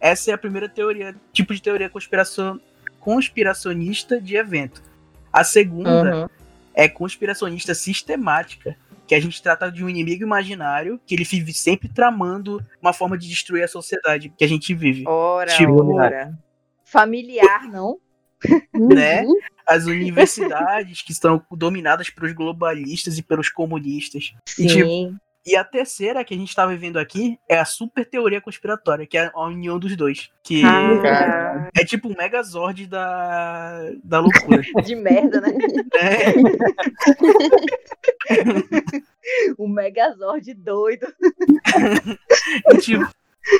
Essa é a primeira teoria, tipo de teoria conspiração, conspiracionista de evento. A segunda Uhum. é conspiracionista sistemática, que a gente trata de um inimigo imaginário que ele vive sempre tramando uma forma de destruir a sociedade que a gente vive. Ora, Tipo, ora. Familiar, não? Né? Uhum. As universidades que estão dominadas pelos globalistas e pelos comunistas. E, tipo, Sim. E a terceira que a gente tá vivendo aqui é a super teoria conspiratória, que é a união dos dois. Que Ah, é tipo um megazord da, da loucura. de merda, né? né? O Megazord doido. E, tipo,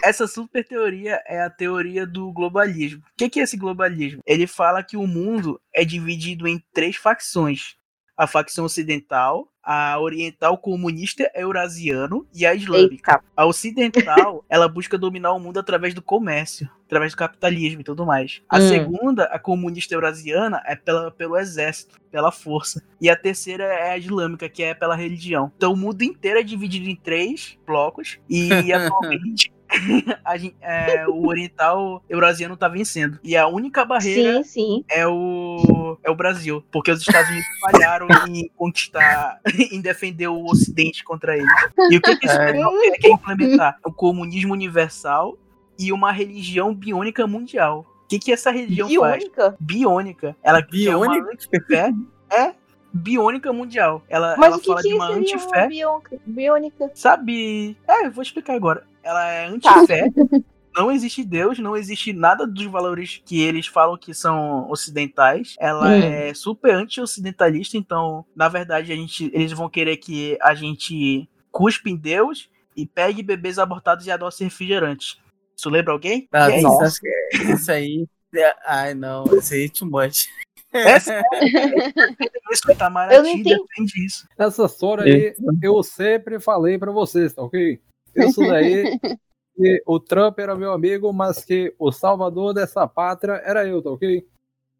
essa super teoria é a teoria do globalismo. O que, que é esse globalismo? Ele fala que o mundo é dividido em três facções. A facção ocidental, a oriental comunista eurasiano e a islâmica. Eita. A ocidental, ela busca dominar o mundo através do comércio, através do capitalismo e tudo mais. A Hum. segunda, a comunista eurasiana, é pela, pelo exército, pela força. E a terceira é a islâmica, que é pela religião. Então o mundo inteiro é dividido em três blocos. E atualmente a gen- é, o oriental eurasiano tá vencendo. E a única barreira Sim, sim. é o, é o Brasil, porque os Estados Unidos falharam em conquistar, em defender o Ocidente contra eles. E o que, que esse É. quer, quer implementar? O comunismo universal e uma religião biônica mundial. O que, que essa religião faz? Biônica. Biônica. Ela Biônica? antifé. É biônica mundial. Ela, Mas ela o que, fala que de uma antifé. biônica? biônica? Sabe? É, eu vou explicar agora. Ela é Tá. antifé. Não existe Deus, não existe nada dos valores que eles falam que são ocidentais. Ela Hum. é super anti-ocidentalista, então, na verdade, a gente, eles vão querer que a gente cuspe em Deus e pegue bebês abortados e adote refrigerantes. Isso lembra alguém? Ah, é isso, isso. aí. é- Ai, não, isso aí é too much. É. Isso, o Itamaraty Eu não entendi. defende isso. Essa história aí, eu sempre falei pra vocês, tá ok? Isso daí, que o Trump era meu amigo, mas que o salvador dessa pátria era eu, tá ok?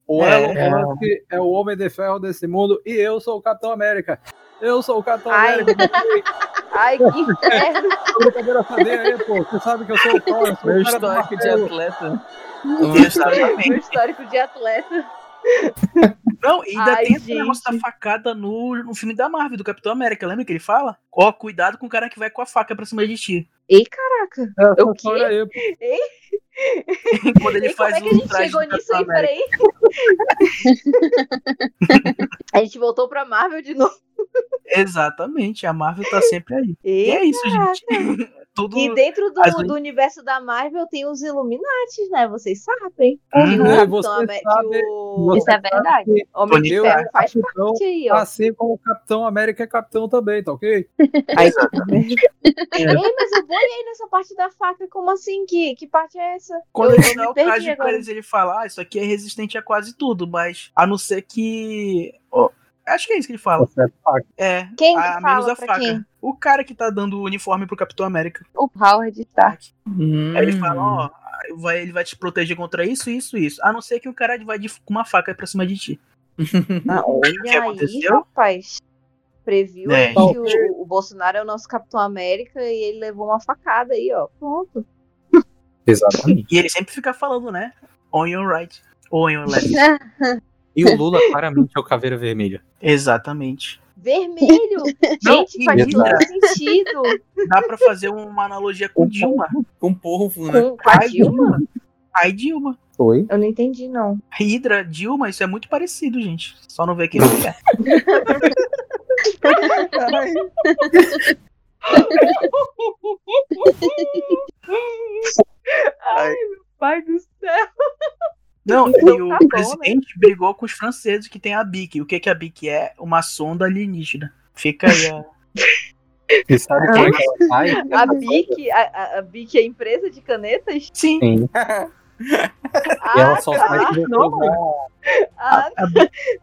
O É, Elon Musk é o homem de ferro desse mundo e eu sou o Capitão América. Eu sou o Capitão Ai. América. tá? Ai, que inferno. Brincadeira sadia aí, pô. Você sabe que eu sou o Thor, Meu histórico de atleta. Meu histórico de atleta. Não, ainda Ai, tem esse negócio gente. da facada no, no filme da Marvel, do Capitão América. Lembra que ele fala? Ó, cuidado com o cara que vai com a faca pra cima de ti. Ei, caraca. Essa O quê? aí, pô. Quando ele E como faz é que a o gente chegou nisso aí? Peraí. a gente voltou pra Marvel de novo. Exatamente, a Marvel tá sempre aí. E é Ei, isso, gente. Tudo. E dentro do, As- do universo da Marvel tem os Illuminati, né? Vocês sabem. Uhum. Que o É, Capitão você sabe- o Isso é verdade. Homem de Ferro Stark, faz Capitão, parte aí, ó. Assim como o Capitão América é capitão também, tá ok? Exatamente. Ei, mas eu boiei nessa parte da faca. Como assim? Que, que parte é essa? Quando eu, ele eu dá o traje pra agora. eles, ele fala: Ah, isso aqui é resistente a quase tudo, mas a não ser que. ó, acho que é isso que ele fala. É. Quem a que menos fala a pra faca. quem? O cara que tá dando o uniforme pro Capitão América. O Howard Stark. Aí ele fala, Hum. ó, vai, ele vai te proteger contra isso, isso, isso. A não ser que o cara vai de- com uma faca pra cima de ti. Ah, olha que aí, aconteceu? rapaz. Previu É. que o, o Bolsonaro é o nosso Capitão América e ele levou uma facada aí, ó. Pronto. Exatamente. E ele sempre fica falando, né? On your right. On your left. E o Lula claramente é o caveira vermelha. Exatamente. Vermelho! Não, Gente, faz e- todo sentido. Dá pra fazer uma analogia com Dilma. Com polvo, né? Com, com a Ai, Dilma? Ai, Dilma. Oi? Eu não entendi, não. Hydra, Dilma, isso é muito parecido, gente. Só não vê quem quer. Ai, meu pai do céu. Não, Então e o tá bom, né? presidente brigou com os franceses que tem a BIC. O que, que a BIC é? Uma sonda alienígena. Fica aí, ó. E sabe como é que ela sai? A BIC, a, a, a BIC é a empresa de canetas? Sim. Sim. E ela só tá. faz você não. Ah,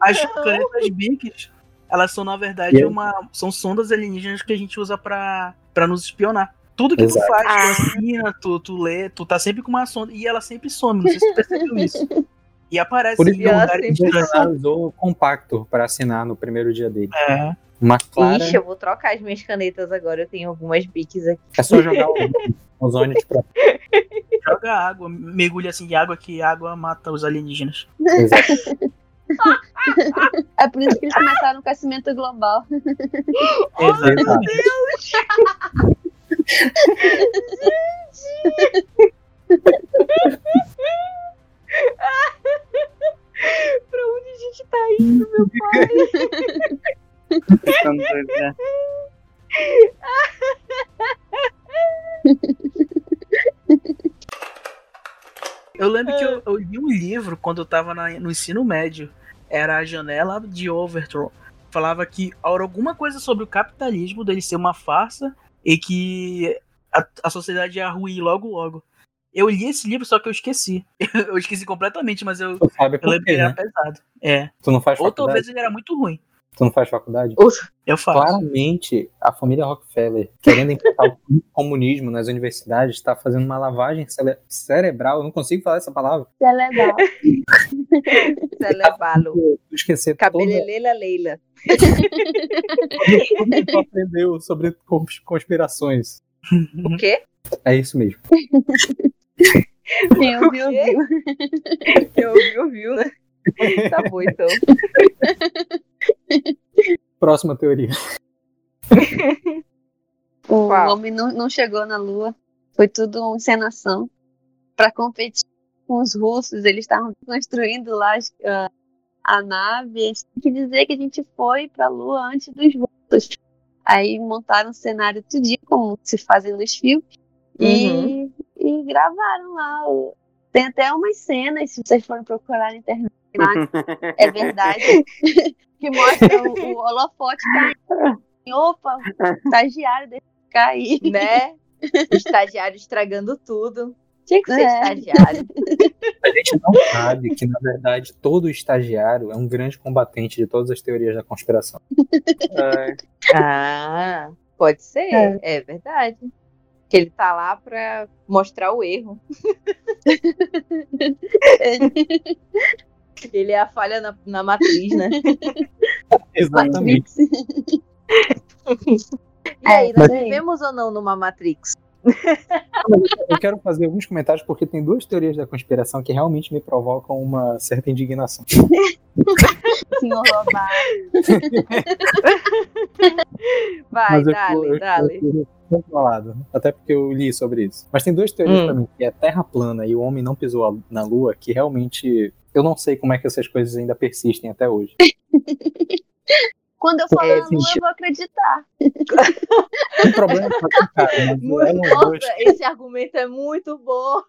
As canetas Bics, elas são, na verdade, E- uma. São sondas alienígenas que a gente usa pra, pra nos espionar. Tudo que Exato. tu faz, Ah. tu assina, tu, tu lê, tu tá sempre com uma sonda. E ela sempre some, não sei se tu percebeu isso. E aparece Por isso em que ela lugares sempre estranhos. ela usou compacto para assinar no primeiro dia dele. É. Uma clara. Ixi, eu vou trocar as minhas canetas agora. Eu tenho algumas biques aqui. É só jogar o ozônio de pra Joga água, mergulha assim de água que água mata os alienígenas. Exato. É por isso que eles começaram o aquecimento global. Exatamente. pra onde a gente tá indo, meu pai? Né? Eu lembro que eu, eu li um livro quando eu tava na- no ensino médio. Era a janela de Overthrow. Falava que era alguma coisa sobre o capitalismo dele ser uma farsa e que a, a sociedade ia ruir logo logo. Eu li esse livro, só que eu esqueci. Eu esqueci completamente, mas eu, eu era né? pesado. É. Tu não faz Ou faculdade? talvez ele era muito ruim. Tu não faz faculdade? Eu faço. Claramente, a família Rockefeller, querendo implantar o comunismo nas universidades, está fazendo uma lavagem cere- cerebral. Eu não consigo falar essa palavra. É legal. Celebalo. Eu esqueci toda, Cabelelela Leila. tudo que tu aprendeu sobre cons- conspirações. O quê? É isso mesmo. Quem ouviu, ouviu. Eu ouvi, ouviu, né? Tá bom, então. Próxima teoria. O Qual? homem não, não chegou na Lua. Foi tudo uma encenação para competir com os russos. Eles estavam construindo lá as- a, a nave. Eles têm que dizer que a gente foi para a Lua antes dos russos. Aí montaram um cenário tudinho, como se fazem nos filmes. E, e gravaram lá. o- Tem até umas cenas, se vocês forem procurar na internet. É verdade. Que mostra o, o holofote caindo. Opa, o estagiário desse cair. Né? Estagiário estragando tudo. Tinha que ser É. estagiário. A gente não sabe que, na verdade, todo estagiário é um grande combatente de todas as teorias da conspiração. Ah, pode ser. É. É, verdade. Que ele tá lá pra mostrar o erro. Ele é a falha na, na matriz, né? Exatamente. E aí, nós vivemos ou não numa Matrix? Eu quero fazer alguns comentários porque tem duas teorias da conspiração que realmente me provocam uma certa indignação. Senhor Lobato. Vai, Mas eu dale, dale. eu- eu vou falado, até porque eu li sobre isso. Mas tem duas teorias Hum. pra mim, que é Terra plana e o homem não pisou a- na Lua, que realmente eu não sei como é que essas coisas ainda persistem até hoje. Quando eu falar É, na Lua, eu vou acreditar. Tem problema pra nossa, Musk, esse argumento é muito bom.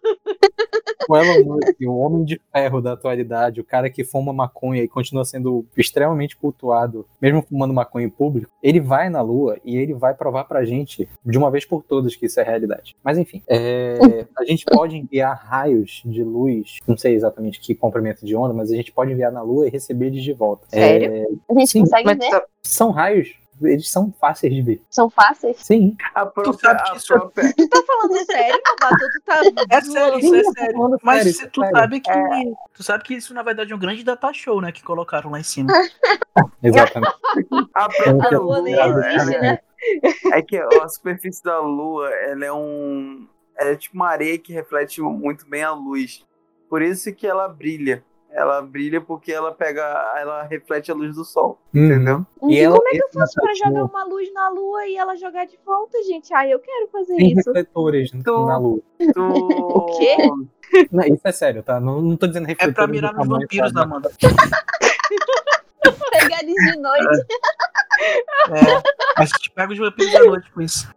o Elon Musk, o homem de ferro da atualidade, o cara que fuma maconha e continua sendo extremamente cultuado, mesmo fumando maconha em público, ele vai na Lua e ele vai provar pra gente, de uma vez por todas, que isso é realidade. Mas enfim, é, a gente pode enviar raios de luz, não sei exatamente que comprimento de onda, mas a gente pode enviar na Lua e receber eles de volta. Sério? É, A gente Sim, consegue ver? São raios, eles são fáceis de ver. São fáceis? Sim. A própria, sabe que a é- própria, Tu tá falando sério, Babato? Tu tá. É sério, isso é sério. Mas sério, se- tu sério. sabe que. Tu sabe que isso, na verdade, é um grande data show, né? Que colocaram lá em cima. Exatamente. a própria lua nem existe, ela- né? É que a superfície da Lua, ela é um. Ela é tipo uma areia que reflete muito bem a luz. Por isso que ela brilha. Ela brilha porque ela pega. Ela reflete a luz do sol. Entendeu? E ela, Como é que eu faço pra jogar uma luz na lua e ela jogar de volta, gente? Ai, eu quero fazer tem isso. refletores Tô- na Lua. Tu... O quê? Não, isso é sério, tá? Não, não tô dizendo É refletores. pra do mirar nos vampiros tá? da Amanda. Pegar eles de noite. É. A gente pega os vampiros da noite com isso.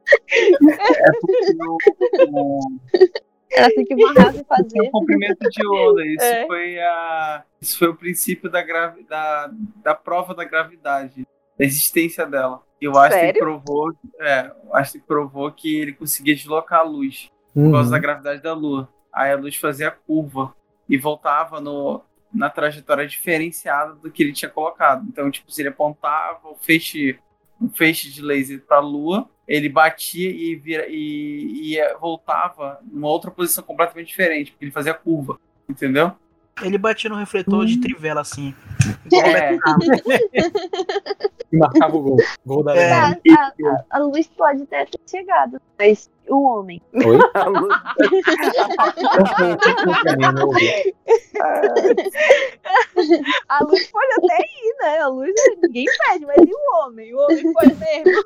Ela tem que amarrar e Tem um fazer. comprimento de onda. Isso É. foi a. Isso foi o princípio da, gravi... da, da prova da gravidade, da existência dela. E o Einstein Sério? provou, é, o Einstein provou que ele conseguia deslocar a luz por Uhum. causa da gravidade da Lua. aí a luz fazia curva e voltava no, na trajetória diferenciada do que ele tinha colocado. Então, tipo, se ele apontava o feixe, um feixe de laser para a Lua, ele batia e, vira, e, e voltava numa outra posição completamente diferente, porque ele fazia curva, entendeu? Ele batia no refletor Hum. de trivela, assim. É, E marcava o gol. Gol da É. A, a- a luz pode até ter chegado, mas o homem. Oi? a luz- foi- foi. A luz pode até ir, né? A luz ninguém pede, mas e o homem? O homem pode mesmo.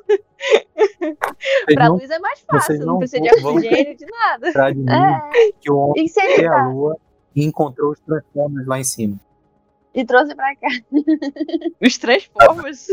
Vocês Pra não luz é mais fácil, não, não precisa de oxigênio, de nada. de É, que o homem e se ele foi à tá, lua e encontrou os Transformers lá em cima. e trouxe pra cá. Os Transformers.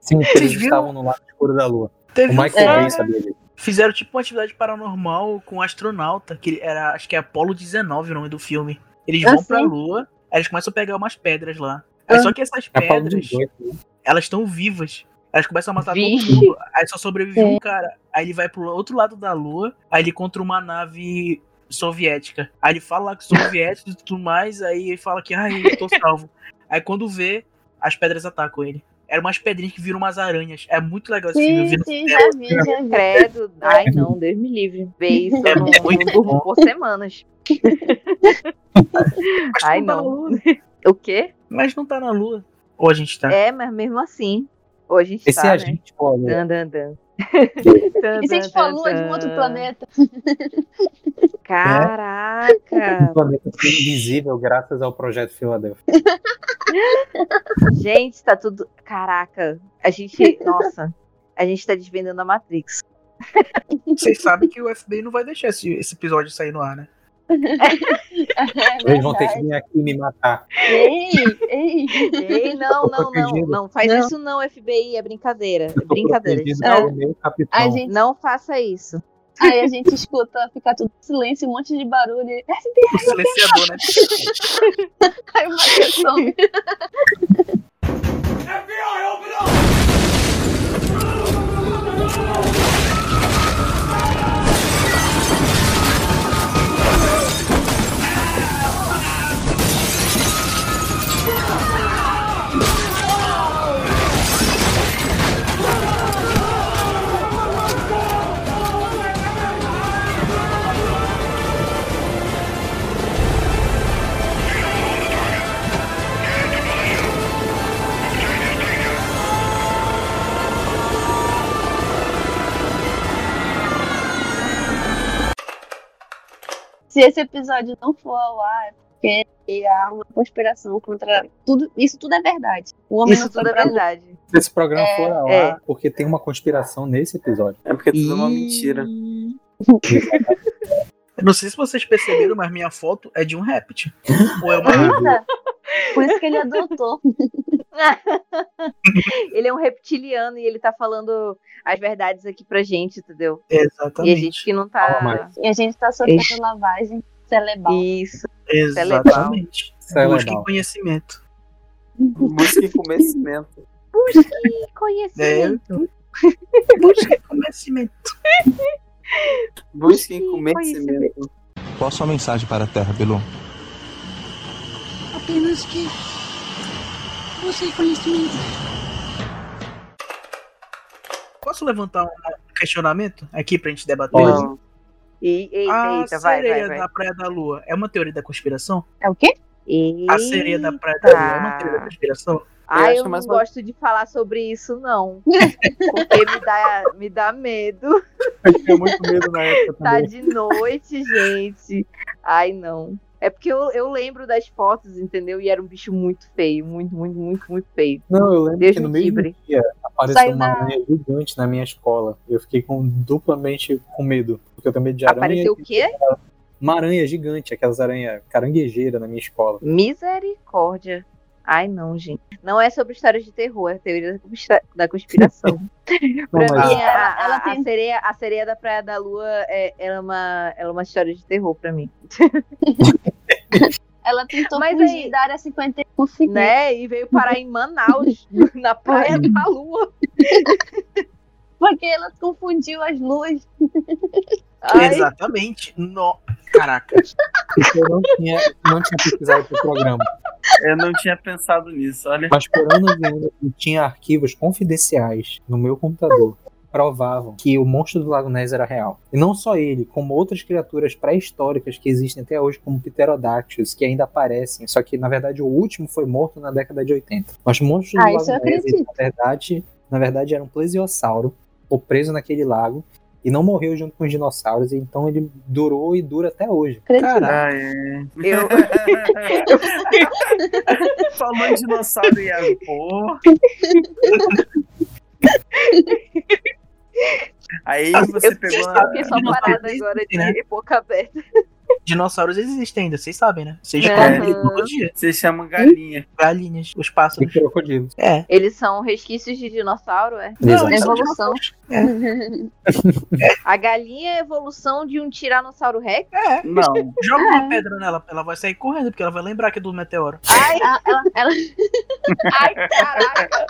Sim, eles estavam no lado escuro da lua. Teve O Michael É. Bay sabia disso. Fizeram tipo uma atividade paranormal com um astronauta, que era, acho que é Apolo 19 o nome do filme. Eles Ah, vão pra. Lua, aí eles começam a pegar umas pedras lá. Aí Ah. só que essas É pedras, 18, né? elas estão vivas. Elas começam a matar Vixe. todo mundo. Aí só sobrevive É. um cara. Aí ele vai pro outro lado da Lua, aí ele encontra uma nave soviética. Aí ele fala lá que soviético e tudo mais, aí ele fala que, ai, eu tô salvo. aí quando vê, as pedras atacam ele. Eram umas pedrinhas que viram umas aranhas. É muito legal esse filme. eu Sim, no sim, já vi, já vi. Credo. Ai, não, Deus me livre. Ver isso, É eu não, muito não durmo bom. por semanas. Mas Ai, não tá na não. Lua. O quê? Mas não tá na Lua. Ou a gente tá. É, mas mesmo assim. Ou a gente Esse tá, é a né? gente, pô. Dan, dan, dan. E se a gente for a lua de um outro planeta? Caraca! Um planeta invisível graças ao projeto Filadélfia. Gente, tá tudo. Caraca, a gente. Nossa, a gente tá desvendando a Matrix. Vocês sabem que o FBI não vai deixar esse, esse episódio sair no ar, né? É Eles vão ter que vir aqui me matar. Ei, ei. Ei, não, não, não. Não faz Não. isso, não, FBI. É brincadeira. É brincadeira. É. capitão. A gente, Não faça isso. aí a gente escuta ficar tudo em silêncio, um monte de barulho. e- O silenciador, né? Aí o Michael some. Se esse episódio não for ao ar, é porque há uma conspiração contra tudo. Isso tudo é verdade. O homem Isso não tudo é verdade. Se esse programa É, for ao é. ar, porque tem uma conspiração nesse episódio. É porque tudo é uma mentira. Não sei se vocês perceberam, mas minha foto é de um réptil. Ou é uma! Por isso que ele adotou. Ele é um reptiliano e ele tá falando as verdades aqui pra gente, entendeu? E a Exatamente. gente que não tá. E a gente tá sofrendo Ixi. lavagem cerebral. Isso. Exatamente. É Busquem legal. conhecimento. Busquem conhecimento. É, Conhecimento. busquem conhecimento. Busquem conhecimento. Qual a sua mensagem para a Terra, Bilu? Apenas que busque conhecimento. Posso levantar um questionamento aqui pra gente debater? Pode. Não. E, eita, A eita, sereia vai, vai. da Praia da Lua é uma teoria da conspiração? É o quê? A sereia da Praia da Lua é uma teoria da conspiração? Ah, acho eu não gosto de falar sobre isso, não. Porque me dá, me dá medo. Eu tinha muito medo na época Tá também. de noite, gente. Ai, não. É porque eu, eu lembro das fotos, entendeu? E era um bicho muito feio. Muito, muito, muito, muito feio. Não, eu lembro Deus que no me mesmo livre. dia apareceu Saiu uma na- aranha gigante na minha escola. Eu fiquei com duplamente com medo. Porque eu tenho medo de aranha. Apareceu o quê? Uma aranha gigante, aquelas aranhas caranguejeiras na minha escola. Misericórdia. Ai, não, gente. Não é sobre histórias de terror, é teoria da conspira- da conspiração. pra mim, a, Ela- ela a- a tem- sereia, a sereia da Praia da Lua é, ela é, uma, ela é uma história de terror pra mim. Ela tentou Mas fugir aí- da área 51 e conseguiu. Né? E veio parar em Manaus, na Praia da Lua. Porque ela confundiu as luzes. Ai, Exatamente. No... Caraca. Eu não tinha, não tinha pesquisado pro programa. Eu não tinha pensado nisso, olha. Mas por anos e anos eu tinha arquivos confidenciais no meu computador que provavam que o monstro do Lago Ness era real. E não só ele, como outras criaturas pré-históricas que existem até hoje, como pterodáctilos, que ainda aparecem. Só que, na verdade, o último foi morto na década de 80. Mas monstros Ah, do Lago Ness, na verdade, na verdade, era um plesiosauro, ficou preso naquele lago e não morreu junto com os dinossauros. Então ele durou e dura até hoje. Caraca. Ah, é. eu, Falou em dinossauro e água, pô. Aí você pegou Eu- a... fiquei só parada agora de né? boca aberta. Dinossauros existem ainda, vocês sabem, né? Vocês Aham. comem todo dia. Você chama galinha. Galinhas, os E pássaros. crocodilos. É. Eles são resquícios de dinossauro, é? São Evolução. dinossauros. A galinha é evolução de um tiranossauro rex? É. Não. Joga uma pedra nela, ela vai sair correndo, porque ela vai lembrar que é do meteoro. Ai, Ela, ela, ela- ai, caraca.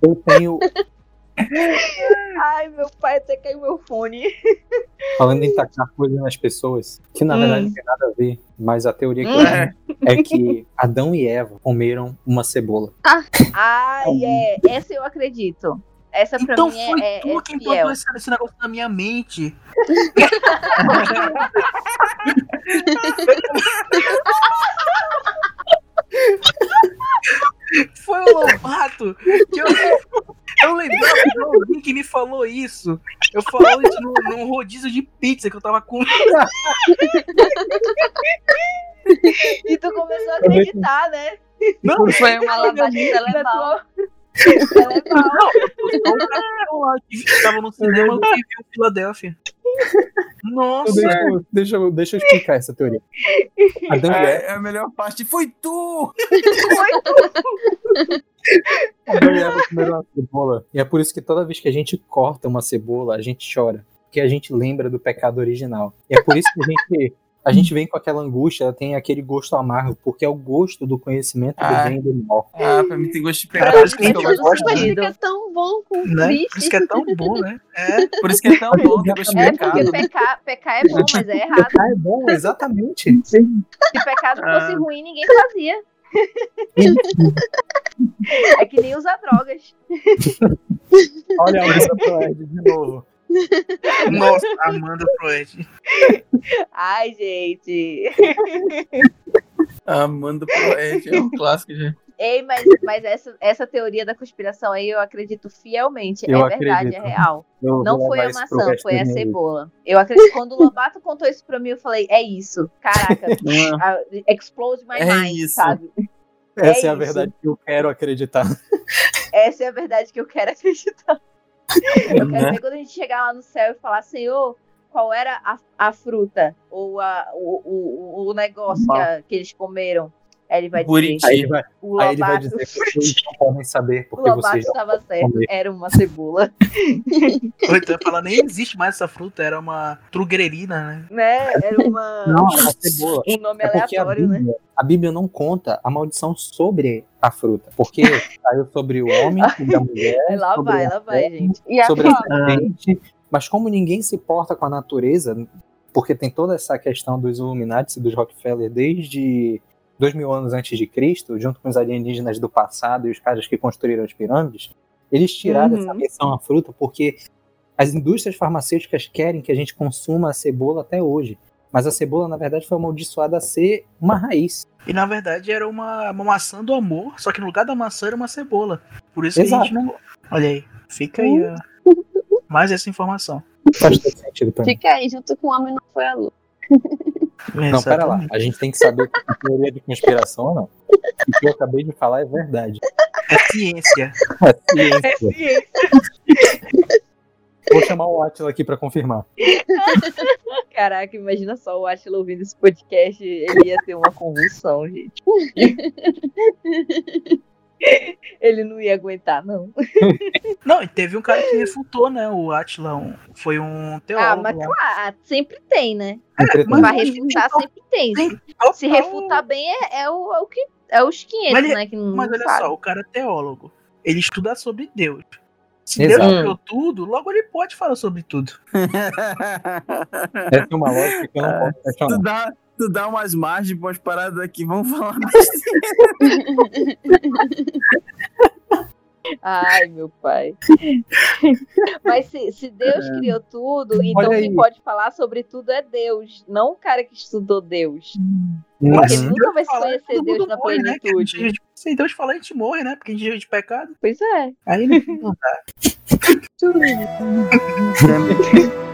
Eu tenho, Ai, meu pai até caiu meu fone. falando em tacar coisas nas pessoas, que na verdade Hum. não tem nada a ver, mas a teoria que eu tenho é que Adão e Eva comeram uma cebola. Ai, é. Essa eu acredito. Essa pra Então mim é, foi é, tu é quem fiel. botou esse, esse negócio na minha mente. Foi o Lobato. Que eu, eu lembrava de alguém que me falou isso. Eu falou isso num, num rodízio de pizza que eu tava com. E tu começou a acreditar, né? Não, foi uma lavagem cerebral. Não, tava no cinema viu Filadélfia. Nossa! Deixa, eu- deixa, eu- deixa eu explicar essa teoria. E Eva, É, é a melhor parte. Foi tu! Adão e Uma cebola. E é por isso que toda vez que a gente corta uma cebola, a gente chora. Porque a gente lembra do pecado original. E é por isso que a gente, a gente vem com aquela angústia, tem aquele gosto amargo, porque é o gosto do conhecimento do Ah. bem e do mal. Ah, pra mim tem gosto de pecado. por isso que É tão bom com né? triste. Por isso que é tão bom, né? É. Por isso que é tão bom, tem gosto de É pecado. porque pecar, pecar é bom, mas é errado. Ah, é bom, exatamente. Se pecado fosse Ah. ruim, ninguém fazia. É que nem usar drogas. Olha a Amanda Freud de novo. Nossa, Amanda Freud. Ai, gente. Amanda Proed, é um clássico, gente. Ei, mas, mas essa, essa teoria da conspiração aí eu acredito fielmente. Eu é verdade, acredito. é real. Eu Não foi a maçã, foi a cebola. Eu acredito. Quando o Lobato contou isso pra mim, eu falei, é isso. Caraca, a- explode my É mind, isso. sabe? Essa é, É a verdade que eu quero acreditar. Essa é a verdade que eu quero acreditar. Eu quero Né? ver quando a gente chegar lá no céu e falar, Senhor, qual era a, a fruta ou a, o, o, o negócio que, a- que eles comeram? Aí ele vai dizer, Buriti. Aí ele vai, o aí ele vai Lobato, dizer que vocês não podem saber o porque Lobato vocês estava certo, comer. era uma cebola. Ou então falar, nem existe mais essa fruta, era uma trugrerina, né? Né? Era uma, Não, uma cebola. um nome É porque a aleatório, né? Bíblia, a Bíblia não conta a maldição sobre a fruta. Porque caiu sobre o homem e a mulher, lá sobre vai, a lá vai, gente. E a sobre a serpente. Mas como ninguém se porta com a natureza, porque tem toda essa questão dos Illuminati e dos Rockefeller desde dois mil anos antes de Cristo, junto com os alienígenas do passado e os caras que construíram as pirâmides, eles tiraram Uhum. essa versão à fruta porque as indústrias farmacêuticas querem que a gente consuma a cebola até hoje. Mas a cebola, na verdade, foi amaldiçoada a ser uma raiz. E na verdade era uma, uma maçã do amor, só que no lugar da maçã era uma cebola. Por isso que a Exato. gente não. Olha aí, fica aí ó, mais essa informação. Faz todo sentido pra mim. Fica aí, junto com o homem não foi a lua. Não, pera lá. A gente tem que saber se é teoria de conspiração ou não. O que eu acabei de falar é verdade. É ciência. É ciência. Vou chamar o Atila aqui pra confirmar. Caraca, imagina só o Atila ouvindo esse podcast, ele ia ter uma convulsão, gente. Ele não ia aguentar, não. Não, e teve um cara que refutou, né? O Atila um- foi um Ah, teólogo. mas lá. claro, sempre tem, né? Entretanto, Pra refutar, sempre tem. Se, se refutar bem, é, é o, é o que. É os 500, Mas ele- né? Que não Mas olha sabe. só, o cara é teólogo. Ele estuda sobre Deus. Se Deus Exato. criou tudo, logo ele pode falar sobre tudo. Essa é uma lógica que eu não posso Tu questionar. Dá, tu dá umas margens pra umas paradas aqui, vamos falar Ai, meu pai. Mas se, se Deus criou tudo, então quem pode falar sobre tudo é Deus, não o cara que estudou Deus. Porque Uhum. nunca vai se conhecer Deus na morre, né? Plenitude. gente- Se Deus falar, a gente morre, né? Porque a gente vive de pecado. Pois é. Aí não não dá.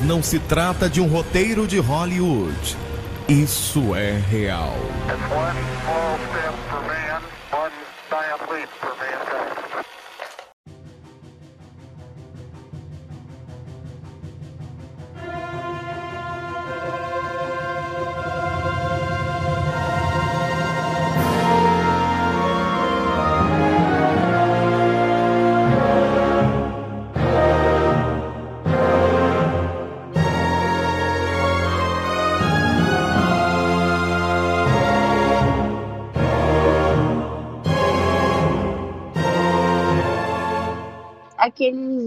não se trata de um roteiro de Hollywood. Isso é real.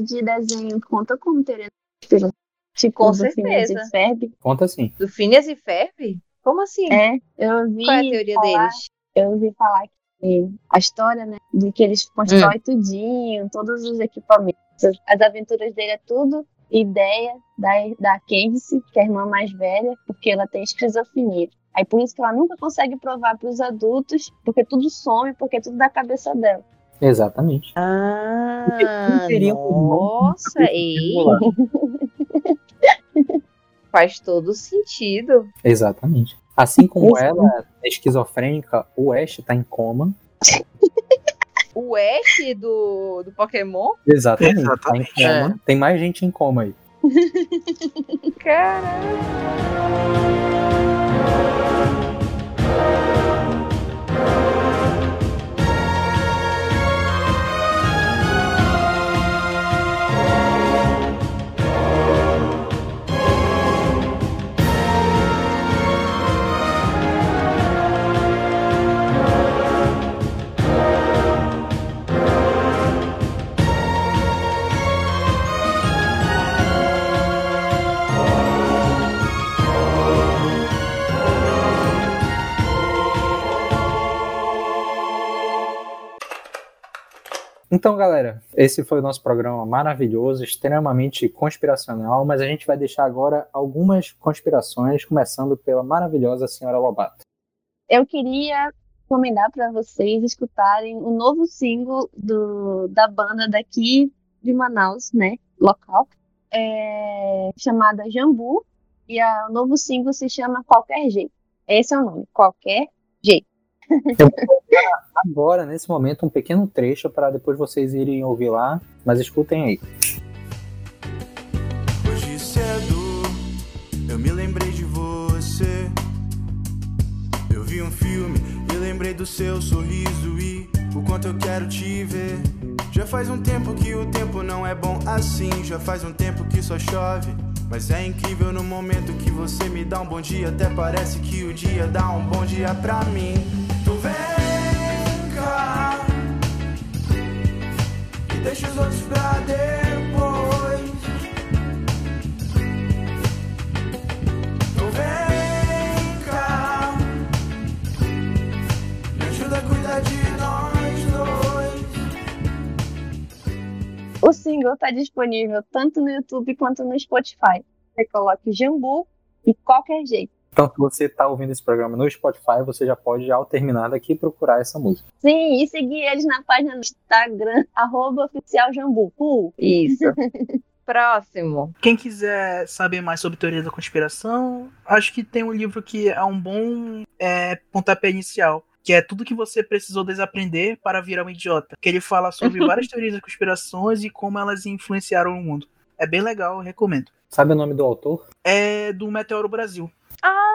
De desenho conta como ter inspiração. Tipo, Com do Phineas certeza. e Ferb. Conta assim. Do Phineas e Ferb? Como assim? É, eu ouvi Qual é a teoria falar, deles? Eu ouvi falar que a história, né, de que eles Hum. constroem tudinho, todos os equipamentos. As aventuras dele é tudo ideia da, da Candice, que é a irmã mais velha, porque ela tem esquizofrenia. Aí por isso que ela nunca consegue provar para os adultos, porque tudo some, porque é tudo da cabeça dela. Exatamente. Ah, seria um nossa, ei. Faz todo sentido. Exatamente. Assim como Isso. ela é esquizofrênica, o Ash tá em coma. O Ash do, do Pokémon? Exatamente. Exatamente. Tá em coma. Tem mais gente em coma aí. Caramba. Então, galera, esse foi o nosso programa maravilhoso, extremamente conspiracional, mas a gente vai deixar agora algumas conspirações, começando pela maravilhosa senhora Lobato. Eu queria recomendar para vocês escutarem o novo single do, da banda daqui de Manaus, né, local, é, chamada Jambu, e a- o novo single se chama Qualquer Jeito. Esse é o nome, Qualquer Jeito. Agora, nesse momento, um pequeno trecho para depois vocês irem ouvir lá, mas escutem aí. Hoje cedo eu me lembrei de você. Eu vi um filme e lembrei do seu sorriso e o quanto eu quero te ver. Já faz um tempo que o tempo não é bom assim. Já faz um tempo que só chove. Mas é incrível no momento que você me dá um bom dia. Até parece que o dia dá um bom dia pra mim. Deixa os outros pra depois. Tu vem cá, me ajuda a cuidar de nós dois. O single está disponível tanto no YouTube quanto no Spotify. Você coloca Jambu e Qualquer Jeito. Então, se você está ouvindo esse programa no Spotify, você já pode, ao terminar daqui, procurar essa música. Sim, e seguir eles na página do Instagram, arroba oficial Jambu. Uh. Isso. Próximo. Quem quiser saber mais sobre teoria da conspiração, acho que tem um livro que é um bom é, pontapé inicial, que é tudo que você precisou desaprender para virar um idiota. Que ele fala sobre várias teorias da conspirações e como elas influenciaram o mundo. É bem legal, eu recomendo. Sabe o nome do autor? É do Meteoro Brasil. Ah,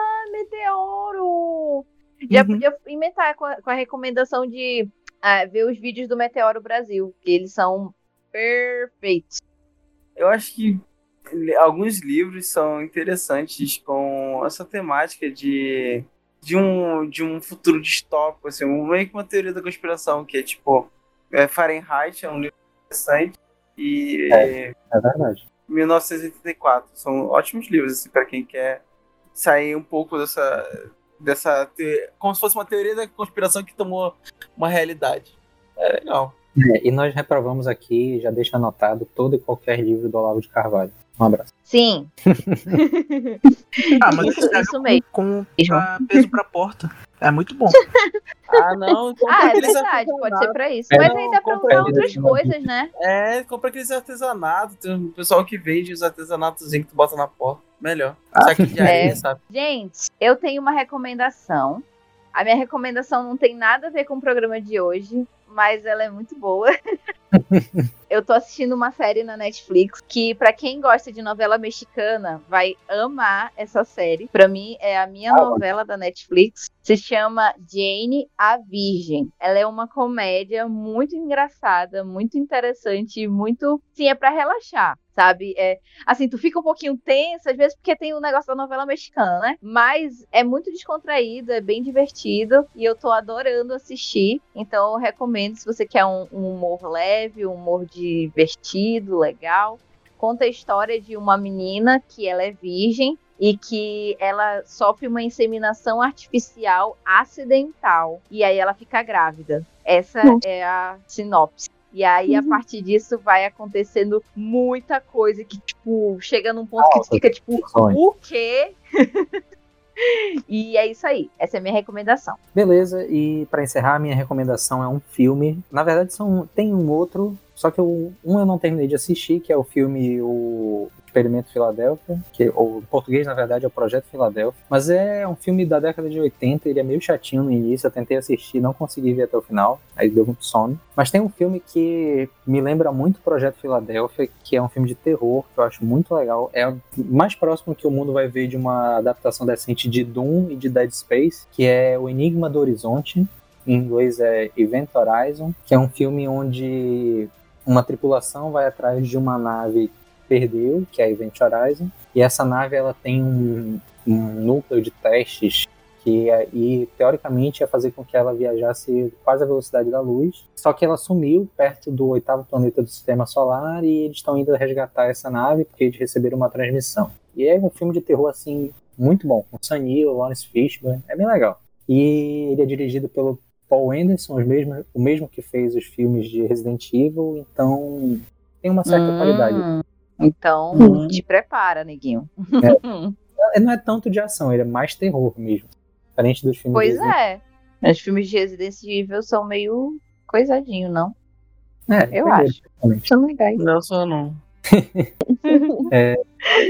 Meteoro! Já Uhum. podia inventar com a, com a recomendação de ah, ver os vídeos do Meteoro Brasil, que eles são perfeitos. Eu acho que alguns livros são interessantes com essa temática de, de, um, de um futuro distópico, assim, meio que uma teoria da conspiração, que é tipo é, Fahrenheit, é um livro interessante, e É verdade. 1984. São ótimos livros, assim, para quem quer sair um pouco dessa. dessa te- como se fosse uma teoria da conspiração que tomou uma realidade. É legal. É, e nós reprovamos aqui, já deixa anotado, todo e qualquer livro do Olavo de Carvalho. Um abraço. Sim. Ah, mas Isso- isso mesmo. com, com pra- peso pra porta. É muito bom. Ah, não. compra Ah, é verdade, pode ser pra isso. É, Mas dá pra usar outras coisas, né? É, compra aqueles artesanatos. Tem um pessoal que vende os artesanatos que tu bota na porta. Melhor. Ah, de areia, é. sabe? Gente, eu tenho uma recomendação. A minha recomendação não tem nada a ver com o programa de hoje, mas ela é muito boa. eu tô assistindo uma série na Netflix que, pra quem gosta de novela mexicana, vai amar essa série. Pra mim, é a minha novela da Netflix. Se chama Jane a Virgem. Ela é uma comédia muito engraçada, muito interessante, muito. Sim, é pra relaxar. Sabe? É, assim, tu fica um pouquinho tensa, às vezes, porque tem o negócio da novela mexicana, né? Mas é muito descontraído, é bem divertido e eu tô adorando assistir. Então eu recomendo se você quer um, um humor leve, um humor divertido, legal. Conta a história de uma menina que ela é virgem e que ela sofre uma inseminação artificial acidental e aí ela fica grávida. Essa Nossa. é a sinopse. E aí, a Uhum. partir disso, vai acontecendo muita coisa que, tipo, chega num ponto que tu Nossa, fica, tipo, o quê? e é isso aí. Essa é a minha recomendação. Beleza, e pra encerrar, minha recomendação é um filme. Na verdade, são, tem um outro, só que um eu não terminei de assistir, que é o filme O Experimento Filadélfia, que o em português, na verdade, é o Projeto Filadélfia. Mas é um filme da década de 80, ele é meio chatinho no início, eu tentei assistir, não consegui ver até o final, aí deu muito sono. Mas tem um filme que me lembra muito o Projeto Filadélfia, que é um filme de terror, que eu acho muito legal. É o mais próximo que o mundo vai ver de uma adaptação decente de Doom e de Dead Space, que é O Enigma do Horizonte. Em inglês é Event Horizon, que é um filme onde uma tripulação vai atrás de uma nave que perdeu, que é a Event Horizon, e essa nave ela tem um, um núcleo de testes que é- e teoricamente ia fazer com que ela viajasse quase a velocidade da luz. Só que ela sumiu perto do oitavo planeta do Sistema Solar e eles estão indo resgatar essa nave porque eles receberam uma transmissão. E é um filme de terror assim muito bom, com Sam Neill, Lawrence Fishburne, é bem legal. E ele é dirigido pelo Paul Anderson, os mesmos, o mesmo que fez os filmes de Resident Evil, então tem uma certa Hum, qualidade. Então, Hum. te prepara, neguinho. É, Não é tanto de ação, ele é mais terror mesmo. Diferente dos filmes pois de é. Os filmes de Resident Evil são meio coisadinho, não? É, Eu acho. São legais. Não sou não. É,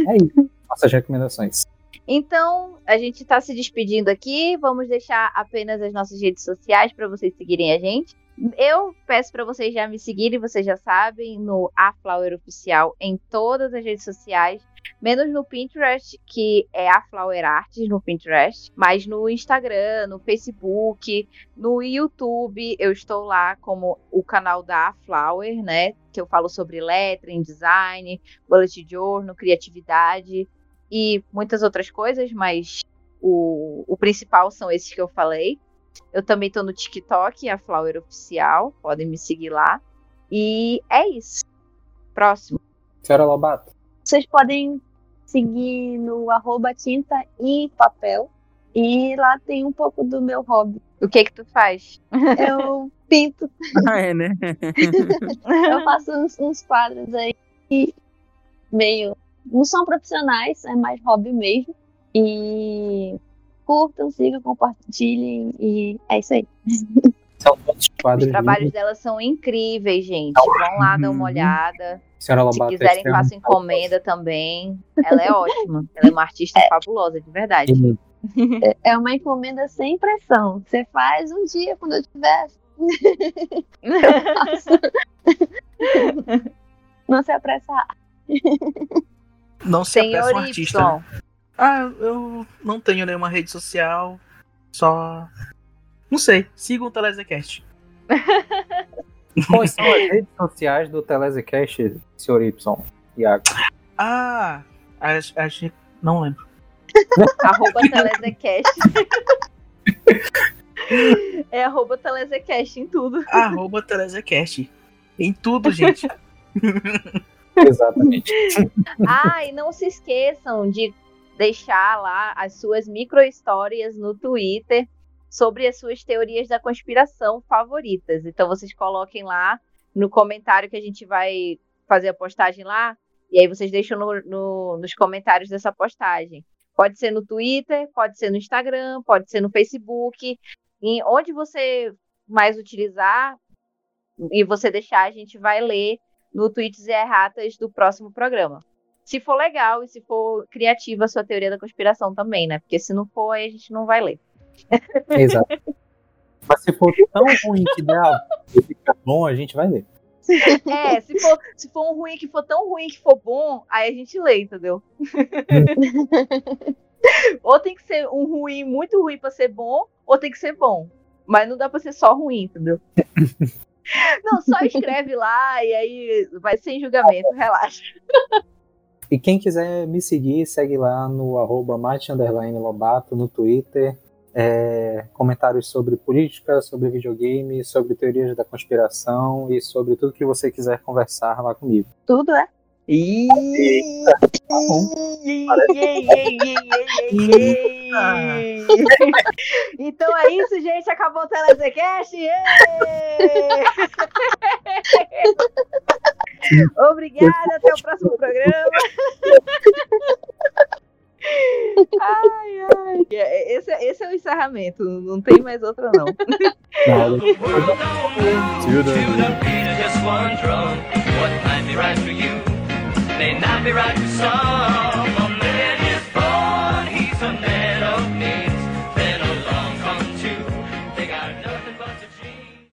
é isso. Nossas recomendações. Então, a gente tá se despedindo aqui. Vamos deixar apenas as nossas redes sociais para vocês seguirem a gente. Eu peço para vocês já me seguirem, vocês já sabem, no A Flower Oficial em todas as redes sociais, menos no Pinterest, que é A Flower Arts no Pinterest, mas no Instagram, no Facebook, no YouTube, eu estou lá como o canal da Flower, né? Que eu falo sobre lettering, design, bullet journal, criatividade e muitas outras coisas, mas o, o principal são esses que eu falei. Eu também tô no TikTok, a Flower Oficial, podem me seguir lá. E é isso. Próximo. Senhora Lobato. Vocês podem seguir no arroba tinta e papel. E lá tem um pouco do meu hobby. O que que tu faz? Eu pinto. Ah, é, né? Eu faço uns, uns quadros aí meio. Não são profissionais, é mais hobby mesmo. E curtam, sigam, compartilhem e é isso aí. São quadros Os trabalhos lindos. dela são incríveis, gente. Vão lá dar uma olhada. Senhora Se Lobato é quiserem, extremamente façam encomenda também. Ela é ótima. Ela é uma artista fabulosa, de verdade. É- É uma encomenda sem pressão. Você faz um dia quando eu tiver. Eu faço. Não se apressar. Não se Senhor apressa um artista. Y. né? Ah, eu não tenho nenhuma rede social. Só. Não sei. Sigam o Telezecast. Quais são as redes sociais do Telezecast, Sr. Y? Iago. Ah, acho, acho não lembro. arroba Telezecast. é arroba Telezecast em tudo. Arroba Telezecast. Em tudo, gente. Exatamente. Ah, e não se esqueçam de deixar lá as suas micro-histórias no Twitter sobre as suas teorias da conspiração favoritas. Então vocês coloquem lá no comentário que a gente vai fazer a postagem lá, e aí vocês deixam no- no- nos comentários dessa postagem. Pode ser no Twitter, pode ser no Instagram, pode ser no Facebook, em onde você mais utilizar e você deixar, a gente vai ler no Tweets e Erratas do próximo programa. Se for legal e se for criativa a sua teoria da conspiração também, né? Porque se não for, aí a gente não vai ler. Exato. Mas se for tão ruim que e fica bom, a gente vai ler. É, se for, se for um ruim que for tão ruim que for bom, aí a gente lê, entendeu? ou tem que ser um ruim muito ruim pra ser bom, ou tem que ser bom. Mas não dá pra ser só ruim, entendeu? Não, só escreve lá e aí vai sem julgamento, relaxa. E quem quiser me seguir, segue lá no arroba Mate Lobato no Twitter. É, comentários sobre política, sobre videogame, sobre teorias da conspiração e sobre tudo que você quiser conversar lá comigo. Tudo é. Tá bom. Então é isso, gente. Acabou o Telezecast. Obrigada. Até o próximo programa. Ai, ai. Esse, é- esse é o encerramento. Não tem mais outro, não. just may not be right for some. A man is born, he's a man of need.